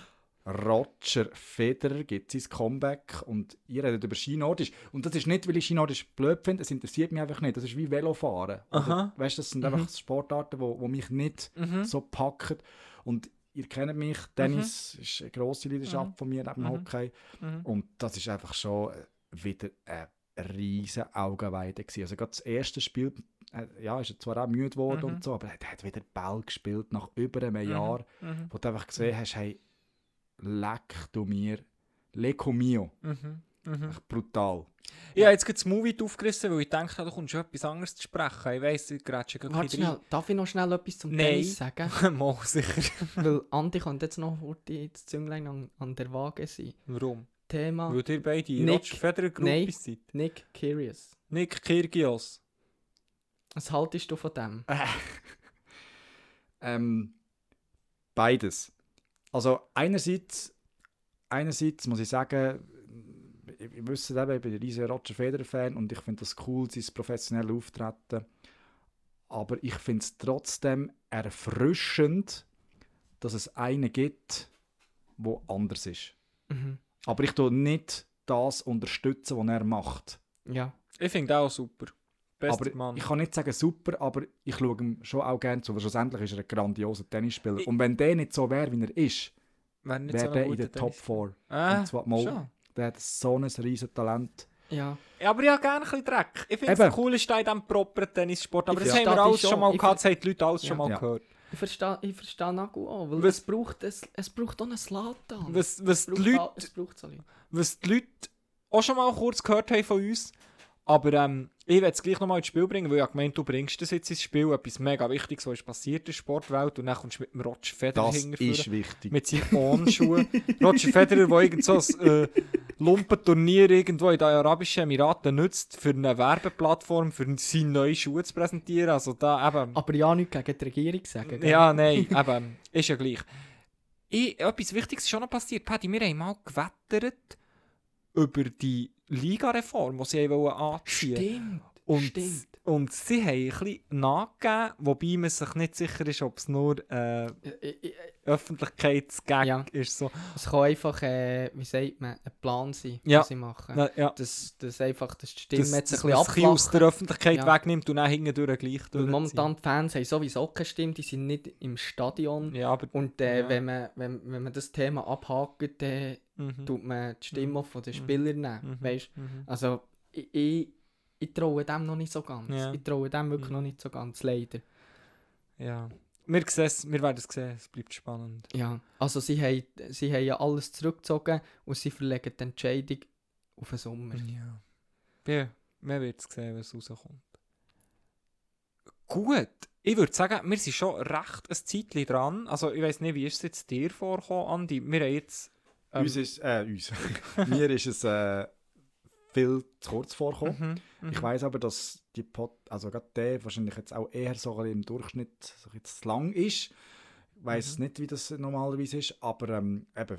Roger Federer gibt sein Comeback und ihr redet über Skinordisch. Und das ist nicht, weil ich Skinordisch blöd finde, es interessiert mich einfach nicht. Das ist wie Velofahren. Aha. Weißt, das sind einfach Sportarten, die wo, wo mich nicht Mhm. so packen. Und ihr kennt mich, Tennis ist eine grosse Leidenschaft von mir neben Mhm. Hockey. Mhm. Und das ist einfach schon wieder eine riesige Augenweide gewesen. Also gerade das erste Spiel, äh, ja, ist er zwar auch müde geworden Mhm. und so, aber er hat wieder Ball gespielt nach über einem Jahr, Mhm. wo du einfach gesehen hast, hey, leck du mir, leco mio, Mhm. Mhm. echt brutal. Ich habe jetzt gerade das Movie aufgerissen, weil ich dachte, du kommst schon etwas anderes zu sprechen. Ich weiss, ich grätsche gerade Warte schnell, darf ich noch schnell etwas zum Nein. Tennis sagen? [LAUGHS] Mal sicher. [LAUGHS] Weil Andi könnte jetzt noch heute das Zünglein an, an der Waage sein. Warum? Thema Weil ihr beide Nick- Roger Federer Nein. Gruppe seid. Nick Curious. Nick Kyrgios. Was haltest du von dem? [LAUGHS] Ähm, beides. Also einerseits, einerseits muss ich sagen, ich, ich wüsste eben, ich bin ein riesiger Roger Federer-Fan und ich finde das cool, sein professionelles Auftreten. Aber ich finde es trotzdem erfrischend, dass es einen gibt, wo anders ist. Mhm. Aber ich tue nicht das unterstützen, was er macht. Ja. Ich finde auch super. Bester aber Mann. ich kann nicht sagen super, aber ich schaue ihm schon auch gerne zu, weil schlussendlich ist er ein grandioser Tennisspieler. Ich- und wenn der nicht so wäre, wie er ist, Wäre so der ein in der Top Tennis- 4. Ah, Und zwar mal- schon. Der hat so ein riesen Talent. Ja. Ja, aber ich habe gerne ein bisschen Dreck. Ich finde es cool, ist in diesem properen Tennissport. Aber Ich das haben wir verstehe alles schon schon. mal gehabt, das haben die Leute alles Ja. schon mal Ja. gehört. Ich verstehe ich versteh Nagu auch, weil Was- es braucht, es, es braucht auch einen Slatan. Was, was, es die braucht, Leute, auch- es braucht so Leute. was die Leute auch schon mal kurz gehört haben von uns. Aber ähm, ich werde es gleich nochmal ins Spiel bringen, weil ich gemeint, du bringst das jetzt ins Spiel, etwas mega Wichtiges, was ist passiert in der Sportwelt. Und dann kommst du mit dem Roger Federer Das ist wichtig. mit seinen Ohrschuhen. [LAUGHS] Roger Federer, der irgend so ein äh, Lumpenturnier irgendwo in den Arabischen Emiraten nutzt, für eine Werbeplattform, für seine neuen Schuhe zu präsentieren. Also da eben... Aber ja, nichts gegen die Regierung sagen. gell? Ja, nein, [LAUGHS] eben, ist ja gleich. Ich, etwas Wichtiges ist schon noch passiert. Paddy, wir haben mal gewettert über die Ligareform, die sie anziehen Stimmt. Und, Stimmt. und sie haben ein bisschen nachgegeben, wobei man sich nicht sicher ist, ob es nur äh, Ich- ich- Öffentlichkeitsgag Ja. ist. So. Es kann einfach, äh, wie sagt man, ein Plan sein, Ja. was sie machen. Na, ja. Das, das einfach, dass die Stimme dass, jetzt ein dass bisschen aus der Öffentlichkeit Ja. wegnimmt und dann hinten durch gleich Weil durchziehen. momentan die Fans haben sowieso keine Stimme, die sind nicht im Stadion. Ja, aber... Und äh, Ja. wenn, man, wenn, wenn man das Thema abhakt, dann Mhm. tut man die Stimme auch von den Mhm. Spielern nehmen. Mhm. Weißt? Mhm. Also, ich, ich, ich traue dem noch nicht so ganz. Ja. Ich traue dem wirklich Mhm. noch nicht so ganz, leider. Ja. Wir, wir werden es sehen, es bleibt spannend. Ja, also sie haben, sie haben ja alles zurückgezogen und sie verlegen die Entscheidung auf den Sommer. Ja. Ja, man wird es sehen, was rauskommt. Gut, ich würde sagen, wir sind schon recht ein Zeitchen dran. Also ich weiß nicht, wie ist es jetzt dir vorgekommen, Andi? Wir haben jetzt... ähm, uns ist, äh, uns. [LAUGHS] Mir ist es äh, viel zu kurz vorgekommen. mhm, mhm. Ich weiß aber, dass die Pod, also gerade der wahrscheinlich jetzt auch eher so im Durchschnitt so zu lang ist. Ich weiß Mhm. nicht, wie das normalerweise ist, aber ähm, eben,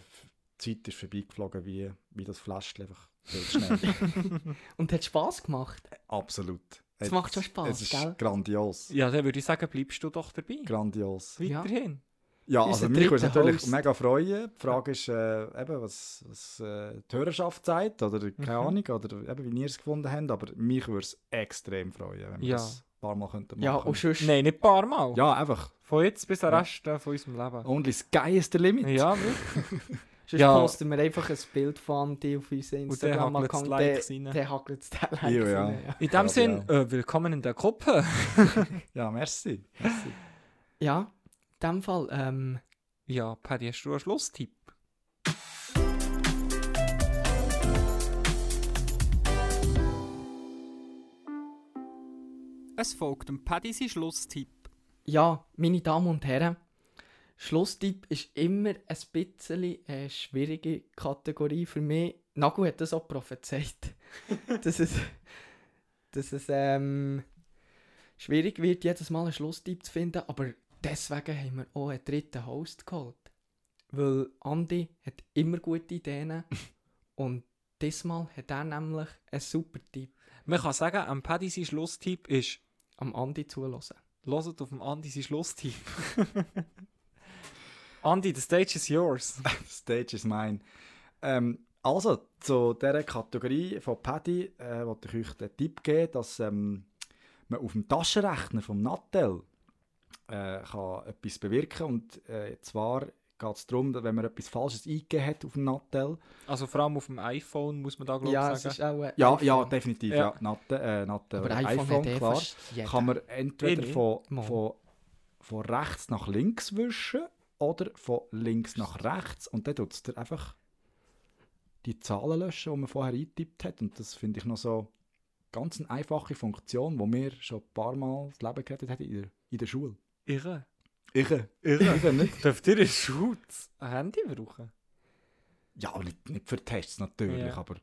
die Zeit ist vorbeigeflogen wie, wie das Fläschchen einfach viel schnell. [LAUGHS] Und hat Spass gemacht. Absolut. Es macht schon Spass, Es ist gell? grandios. Ja, dann würde ich sagen, bleibst du doch dabei. Grandios. Weiterhin. Ja, Unser also mich würde es natürlich Host. mega freuen. Die Frage ist, äh, eben, was, was äh, die Hörerschaft sagt, oder keine Mhm. Ahnung, oder eben, wie ihr es gefunden habt, aber mich würde es extrem freuen, wenn wir Ja. das ein paar Mal könnten machen Ja, und sonst... Nein, nicht ein paar Mal. Ja, einfach. Von jetzt bis am Ja. Rest äh, von unserem Leben. Only sky is the limit. Ja, [LAUGHS] wirklich. Sonst Ja. posten wir einfach ein Bild von Andi auf unseren Und dann Instagram hakelt's die Likes rein. Der hakelt die Likes Ja, ja. ja. In dem Ja, Sinn, äh, willkommen in der Gruppe. [LAUGHS] Ja, merci. Ja, in dem Fall, ähm, Ja, Paddy, hast du einen Schlusstipp? Es folgt dem Paddy sein Schlusstipp. ja, meine Damen und Herren, Schlusstipp ist immer ein bisschen eine schwierige Kategorie für mich, Nagu hat das auch prophezeit, [LAUGHS] dass es, dass es ähm, schwierig wird, jedes Mal einen Schlusstipp zu finden, aber deswegen haben wir auch einen dritten Host geholt. Weil Andi hat immer gute Ideen [LAUGHS] und diesmal hat er nämlich einen super Tipp Man kann sagen, am Paddy sein Schlusstipp ist, am Andi zulassen. hört auf dem Andi sein Schlusstipp. [LAUGHS] Andi, the stage is yours. [LAUGHS] Stage is mine. Ähm, also, zu dieser Kategorie von Paddy äh, wollte ich euch den Tipp geben, dass ähm, man auf dem Taschenrechner vom Nattel äh, kann etwas bewirken Und äh, zwar geht es darum, dass wenn man etwas Falsches eingegeben hat auf dem Nattel. Also vor allem auf dem iPhone muss man da glaube ich Ja, es sagen. ist auch ein Ja, iPhone. ja, definitiv. Ja. Ja. Nattel, äh, Nattel Aber iPhone, iPhone, hat eh klar. fast jeder. Kann man entweder von, von, von rechts nach links wischen oder von links nach rechts. Und dann tut es einfach die Zahlen löschen, die man vorher eingetippt hat. Und das finde ich noch so ganz eine einfache Funktion, die mir schon ein paar Mal das Leben gerettet hat in der, in der Schule. Irre. Ich, ich nicht. Dürft ihr in Schutz ein Handy brauchen? Ja, nicht, nicht für Tests natürlich, Ja. aber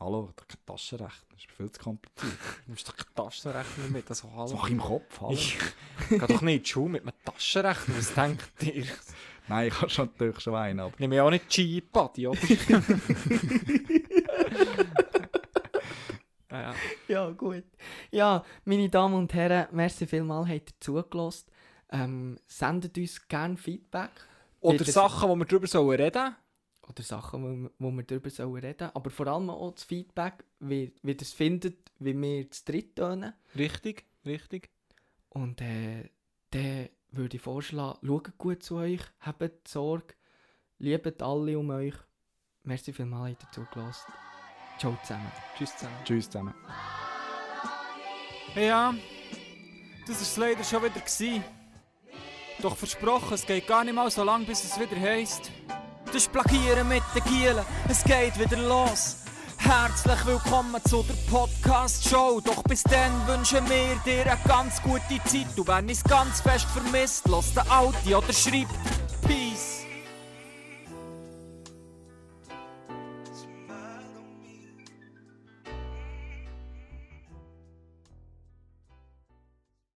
hallo, kein Taschenrechner, das ist viel zu kompliziert. [LAUGHS] Du nimmst doch keinen Taschenrechner mit, also Das hallo. mache ich im Kopf, hallo. Ich [LAUGHS] geh doch nicht in die Schule mit einem Taschenrechner, was denkt ihr? [LAUGHS] Nein, ich habe schon natürlich schon einen, aber... Nehme ich auch nicht G-Buddy, oder? Ja. [LAUGHS] Ja, gut. Ja, meine Damen und Herren, merci vielmals, habt ihr zugelassen. Ähm, sendet uns gerne Feedback. Oder Sachen, die wir darüber sollen reden Oder Sachen, wo, wo wir darüber sollen reden Aber vor allem auch das Feedback, wie, wie ihr es findet, wie wir zu dritt tönen. Richtig, richtig. Und äh, dann würde ich vorschlagen, schaut gut zu euch, habt Sorge, liebt alle um euch. Merci vielmals, habt ihr zugelassen. Ciao zusammen. Tschüss zusammen. Tschüss zusammen. Ja, das war es leider schon wieder. Gewesen. Doch versprochen, es geht gar nicht mal so lang, bis es wieder heisst. Das ist Plagieren mit den Gielen, es geht wieder los. Herzlich willkommen zu der Podcast-Show. Doch bis dann wünschen wir dir eine ganz gute Zeit. Du wenn es ganz fest vermisst, lass den Audi oder schreib Peace.